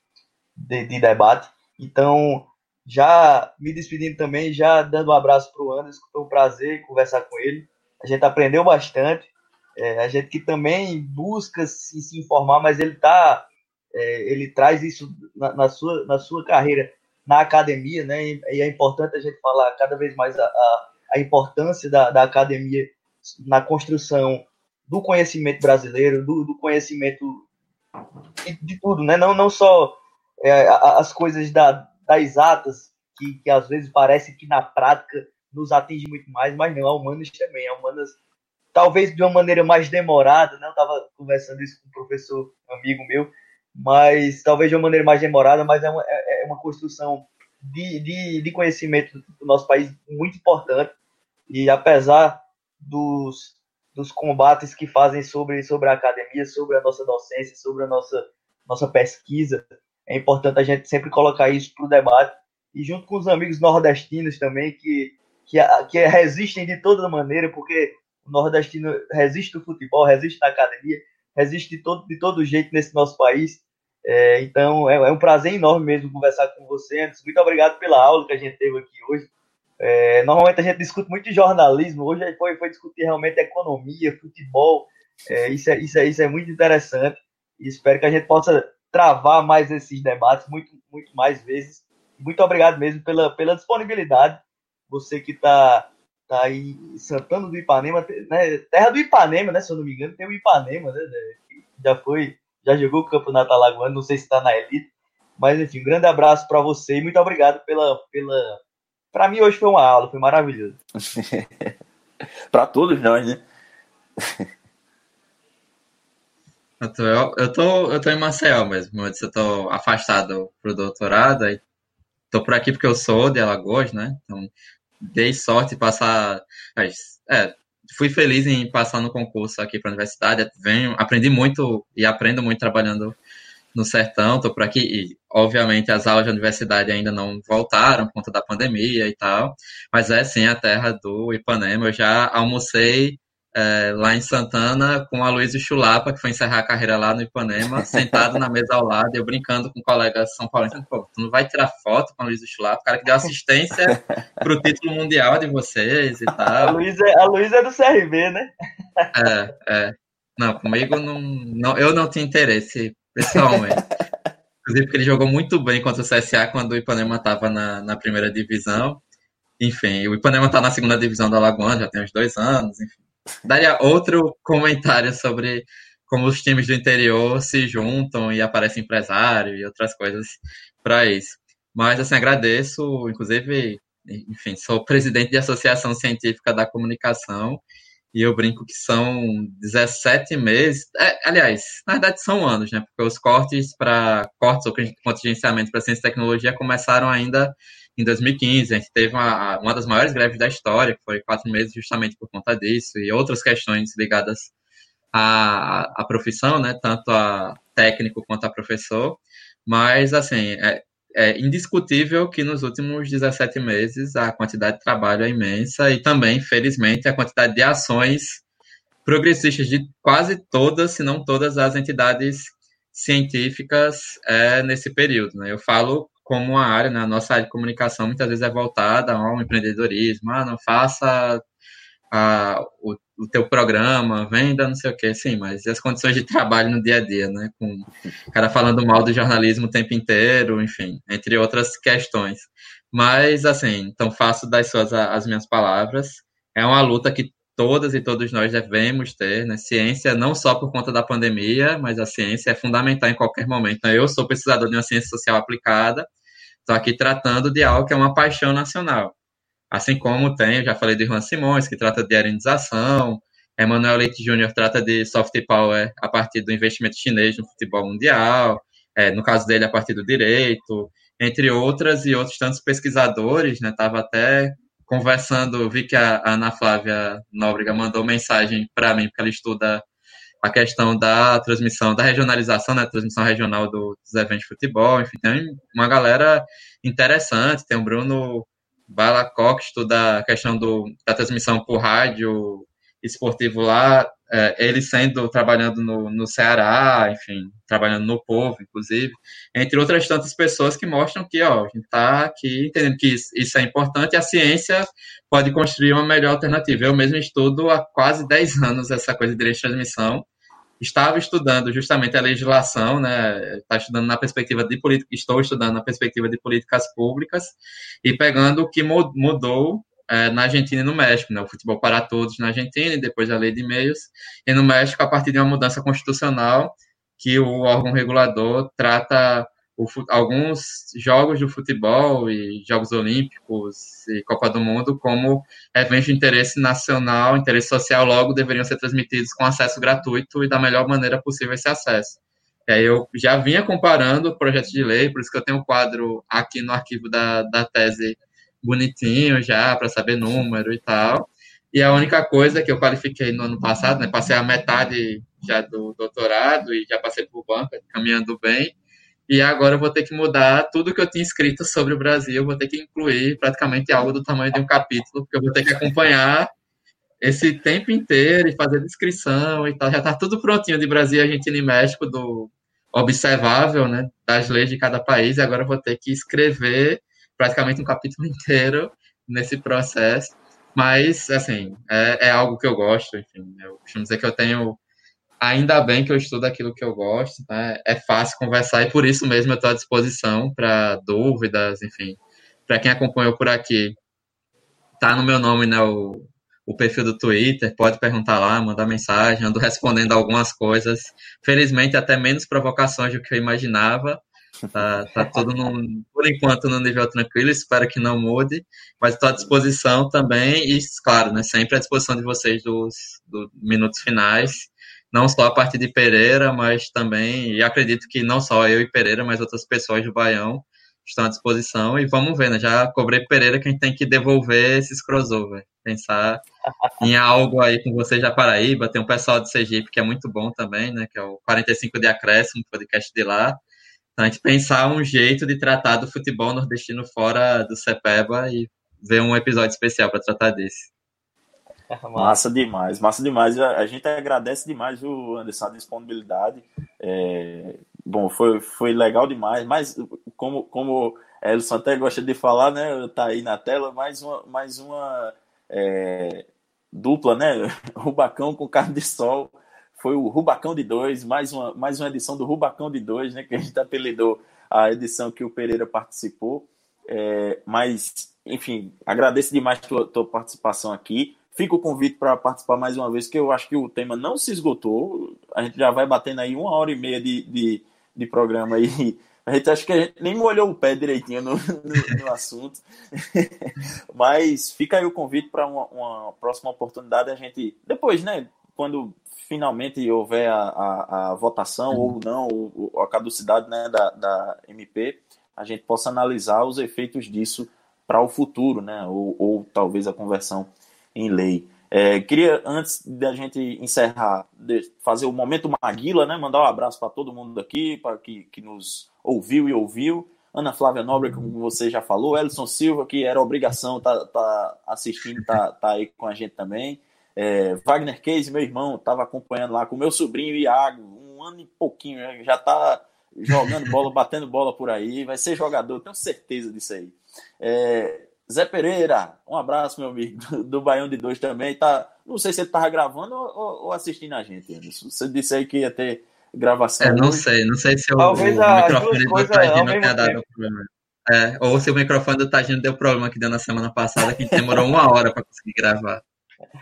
de, de, debate. Então, já me despedindo também, já dando um abraço para o Anderson, foi um prazer conversar com ele. A gente aprendeu bastante. É, a gente que também busca se, se informar, mas ele tá, é, ele traz isso na, na, sua, na sua carreira na academia, né? E, e, é importante a gente falar cada vez mais a, a, a importância da, da academia na construção do conhecimento brasileiro, do, do conhecimento de, de, tudo, né? Não, não só é, as coisas da, das exatas, que, que às vezes parece que na prática nos atinge muito mais, mas não, a humanas também, a humanas talvez de uma maneira mais demorada, né? Eu estava conversando isso com um professor amigo meu, mas talvez de uma maneira mais demorada, mas é uma, é, é uma construção de, de, de conhecimento do nosso país muito importante, e apesar dos, dos combates que fazem sobre, sobre a academia, sobre a nossa docência, sobre a nossa, nossa pesquisa. É importante a gente sempre colocar isso para o debate. E junto com os amigos nordestinos também, que, que, que resistem de toda maneira, porque o nordestino resiste do futebol, resiste na academia, resiste de todo, de todo jeito nesse nosso país. É, então é, é, um prazer enorme mesmo conversar com você, Anderson. Muito obrigado pela aula que a gente teve aqui hoje. É, normalmente a gente discute muito de jornalismo, hoje foi, foi discutir realmente economia, futebol, é, isso, é, isso, é, isso é muito interessante e espero que a gente possa travar mais esses debates muito, muito mais vezes. Muito obrigado mesmo pela, pela disponibilidade, você que está tá aí em Santana do Ipanema, né, terra do Ipanema, né, se eu não me engano, tem o Ipanema, né, né já foi, já jogou o Campeonato Alagoano, não sei se está na elite, mas enfim, um grande abraço para você e muito obrigado pela, pela para mim hoje foi uma aula, foi maravilhoso. para todos nós, né? Eu tô, eu, tô, eu tô em Maceió mesmo, eu tô afastado pro doutorado, aí tô por aqui porque eu sou de Alagoas, né? Então, dei sorte passar. É, fui feliz em passar no concurso aqui para a universidade. Venho, aprendi muito e aprendo muito trabalhando no sertão, tô por aqui, e obviamente as aulas da universidade ainda não voltaram por conta da pandemia e tal, mas é sim a terra do Ipanema. Eu já almocei é, lá em Santana com a Luísa Chulapa, que foi encerrar a carreira lá no Ipanema, sentado na mesa ao lado, eu brincando com colegas São Paulo, pô, tu não vai tirar foto com a Luísa Chulapa, o cara que deu assistência pro título mundial de vocês e tal. A Luísa, a Luísa é do CRB, né? É, é. Não, comigo não, não, eu não tinha interesse pessoalmente. Inclusive porque ele jogou muito bem contra o CSA quando o Ipanema estava na, na primeira divisão. Enfim, o Ipanema está na segunda divisão da Lagoa já tem uns dois anos. Enfim. Daria outro comentário sobre como os times do interior se juntam e aparece empresário e outras coisas para isso. Mas, assim, agradeço, inclusive, enfim, sou presidente de Associação Científica da Comunicação e eu brinco que são 17 meses. É, aliás, na verdade são anos, né? Porque os cortes para cortes ou contingenciamento para ciência e tecnologia começaram ainda em 2015. A gente teve uma, uma das maiores greves da história, que foi quatro meses justamente por conta disso, e outras questões ligadas à, à profissão, né? Tanto a técnico quanto a professor. Mas, assim, é, é indiscutível que nos últimos 17 meses a quantidade de trabalho é imensa e também, felizmente, a quantidade de ações progressistas de quase todas, se não todas, as entidades científicas é nesse período. Né? Eu falo como uma área, né? a nossa área de comunicação muitas vezes é voltada ao empreendedorismo, ah, não faça a, o, o teu programa, venda, não sei o que, sim, mas e as condições de trabalho no dia a dia, né? Com o cara falando mal do jornalismo o tempo inteiro, enfim, entre outras questões. Mas, assim, então faço das suas as minhas palavras. É uma luta que todas e todos nós devemos ter, né? Ciência não só por conta da pandemia, mas a ciência é fundamental em qualquer momento. Então, eu sou pesquisador de uma ciência social aplicada, estou aqui tratando de algo que é uma paixão nacional. Assim como tem, eu já falei de Juan Simões, que trata de arenização, Emmanuel Leite Júnior trata de soft power a partir do investimento chinês no futebol mundial, é, no caso dele, a partir do direito, entre outras e outros tantos pesquisadores, né? Estava até conversando, vi que a Ana Flávia Nóbrega mandou mensagem para mim, porque ela estuda a questão da transmissão, da regionalização, né, transmissão regional do, dos eventos de futebol, enfim, tem uma galera interessante, tem o Bruno Balacoc estuda a questão do, da transmissão por rádio esportivo lá, é, ele sendo trabalhando no, no Ceará, enfim, trabalhando no Povo, inclusive, entre outras tantas pessoas que mostram que ó, a gente está aqui entendendo que isso, isso, é importante e a ciência pode construir uma melhor alternativa. Eu mesmo estudo há quase 10 anos essa coisa de direito de transmissão estava estudando justamente a legislação, né? Está estudando na perspectiva de política, estou estudando na perspectiva de políticas públicas e pegando o que mudou é, na Argentina e no México, né? O futebol para todos na Argentina e depois a lei de meios e no México a partir de uma mudança constitucional que o órgão regulador trata o, alguns jogos de futebol e Jogos Olímpicos e Copa do Mundo como eventos de interesse nacional, interesse social, logo deveriam ser transmitidos com acesso gratuito e da melhor maneira possível esse acesso. Eu já vinha comparando projetos de lei, por isso que eu tenho um quadro aqui no arquivo da, da tese bonitinho já, para saber número e tal. E a única coisa que eu qualifiquei no ano passado, né, passei a metade já do doutorado e já passei por banca, caminhando bem, e agora eu vou ter que mudar tudo que eu tinha escrito sobre o Brasil, vou ter que incluir praticamente algo do tamanho de um capítulo, porque eu vou ter que acompanhar esse tempo inteiro e fazer descrição e tal. Já está tudo prontinho de Brasil, Argentina e México, do observável, né, das leis de cada país, e agora eu vou ter que escrever praticamente um capítulo inteiro nesse processo. Mas, assim, é, é algo que eu gosto, enfim, eu costumo dizer que eu tenho ainda bem que eu estudo aquilo que eu gosto, né? É fácil conversar e por isso mesmo eu estou à disposição para dúvidas, enfim. Para quem acompanhou por aqui, tá no meu nome, né? O, o perfil do Twitter, pode perguntar lá, mandar mensagem, ando respondendo algumas coisas. Felizmente, até menos provocações do que eu imaginava. Tá, tá tudo, no, por enquanto, no nível tranquilo, espero que não mude, mas estou à disposição também e, claro, né, sempre à disposição de vocês dos, dos minutos finais não só a partir de Pereira, mas também, e acredito que não só eu e Pereira, mas outras pessoas do Baião estão à disposição. E vamos ver, né? Já cobrei Pereira que a gente tem que devolver esses crossover. Pensar em algo aí com vocês da Paraíba, tem um pessoal de Sergipe que é muito bom também, né? Que é o 45 de Acréscimo, podcast de lá. Então a gente pensar um jeito de tratar do futebol nordestino fora do CEPEBA e ver um episódio especial para tratar desse. Massa demais, massa demais. A gente agradece demais o Anderson a disponibilidade. É, bom, foi, foi legal demais, mas como, como Elson até gosta de falar, né? Tá aí na tela, mais uma, mais uma é, dupla, né? Rubacão com carne de sol. Foi o Rubacão de dois, mais uma, mais uma edição do Rubacão de dois, né? Que a gente apelidou a edição que o Pereira participou. É, mas, enfim, agradeço demais a tua, tua participação aqui. Fica o convite para participar mais uma vez, que eu acho que o tema não se esgotou. A gente já vai batendo aí uma hora e meia de, de, de programa aí A gente acha que a gente nem molhou o pé direitinho no, no, no assunto. Mas fica aí o convite para uma, uma, próxima oportunidade a gente, depois, né? Quando finalmente houver a, a, a votação ou não, ou, a caducidade né, da, da MP, a gente possa analisar os efeitos disso para o futuro, né? Ou, ou talvez a conversão em lei. É, queria, antes da gente encerrar, fazer o momento Maguila, né? Mandar um abraço para todo mundo aqui, para que, que nos ouviu e ouviu. Ana Flávia Nobre, como você já falou, Elson Silva, que era obrigação tá, tá assistindo, tá, tá aí com a gente também. É, Wagner Case, meu irmão, estava acompanhando lá com meu sobrinho Iago, um ano e pouquinho, né? já está jogando bola, batendo bola por aí, vai ser jogador, tenho certeza disso aí. É, Zé Pereira, um abraço, meu amigo, do, do Baião de Dois também. Tá, não sei se ele estava gravando ou, ou, assistindo a gente. Você disse aí que ia ter gravação. É, não hoje. sei, não sei se o, Talvez o microfone do Tagino tenha dado problema. É, ou se o microfone do Tagino deu problema que deu na semana passada, que demorou uma hora para conseguir gravar.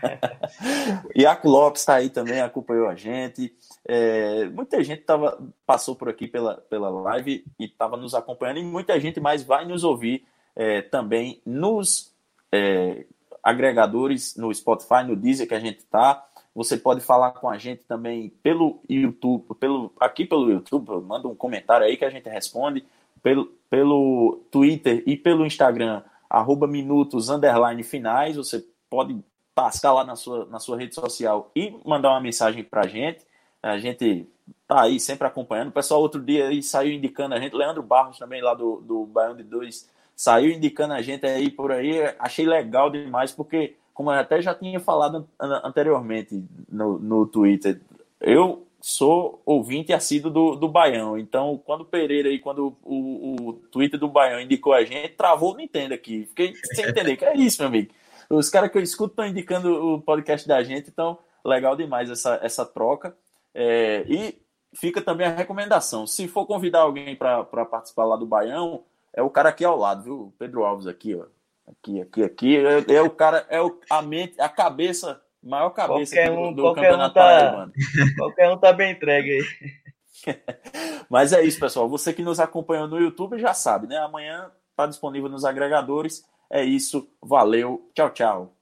Iaco Lopes está aí também, acompanhou a gente. É, muita gente tava, passou por aqui pela, pela live e estava nos acompanhando, e muita gente mais vai nos ouvir é, também nos é, agregadores, no Spotify, no Deezer que a gente está. Você pode falar com a gente também pelo YouTube, pelo, aqui pelo YouTube, manda um comentário aí que a gente responde, pelo, pelo Twitter e pelo Instagram, arroba minutos, underline finais, você pode tascar lá na sua, na sua rede social e mandar uma mensagem para a gente. A gente tá aí sempre acompanhando. O pessoal outro dia aí saiu indicando a gente, Leandro Barros também lá do, do Baião de Dois, saiu indicando a gente aí por aí. Achei legal demais, porque, como eu até já tinha falado anteriormente no, no Twitter, eu sou ouvinte assíduo do, do Baião. Então, quando o Pereira aí, quando o, o Twitter do Baião indicou a gente, travou o Nintendo aqui. Fiquei sem entender. que é isso, meu amigo? Os caras que eu escuto estão indicando o podcast da gente, então legal demais essa, essa troca. É, e fica também a recomendação: se for convidar alguém para participar lá do Baião, é o cara aqui ao lado, viu? Pedro Alves aqui, ó. Aqui, aqui, aqui. É, é o cara, é o, a mente, a cabeça, maior cabeça qualquer um, do, do campeonato um tá, Qualquer um tá bem entregue aí. Mas é isso, pessoal. Você que nos acompanha no YouTube já sabe, né? Amanhã tá disponível nos agregadores. É isso. Valeu. Tchau, tchau.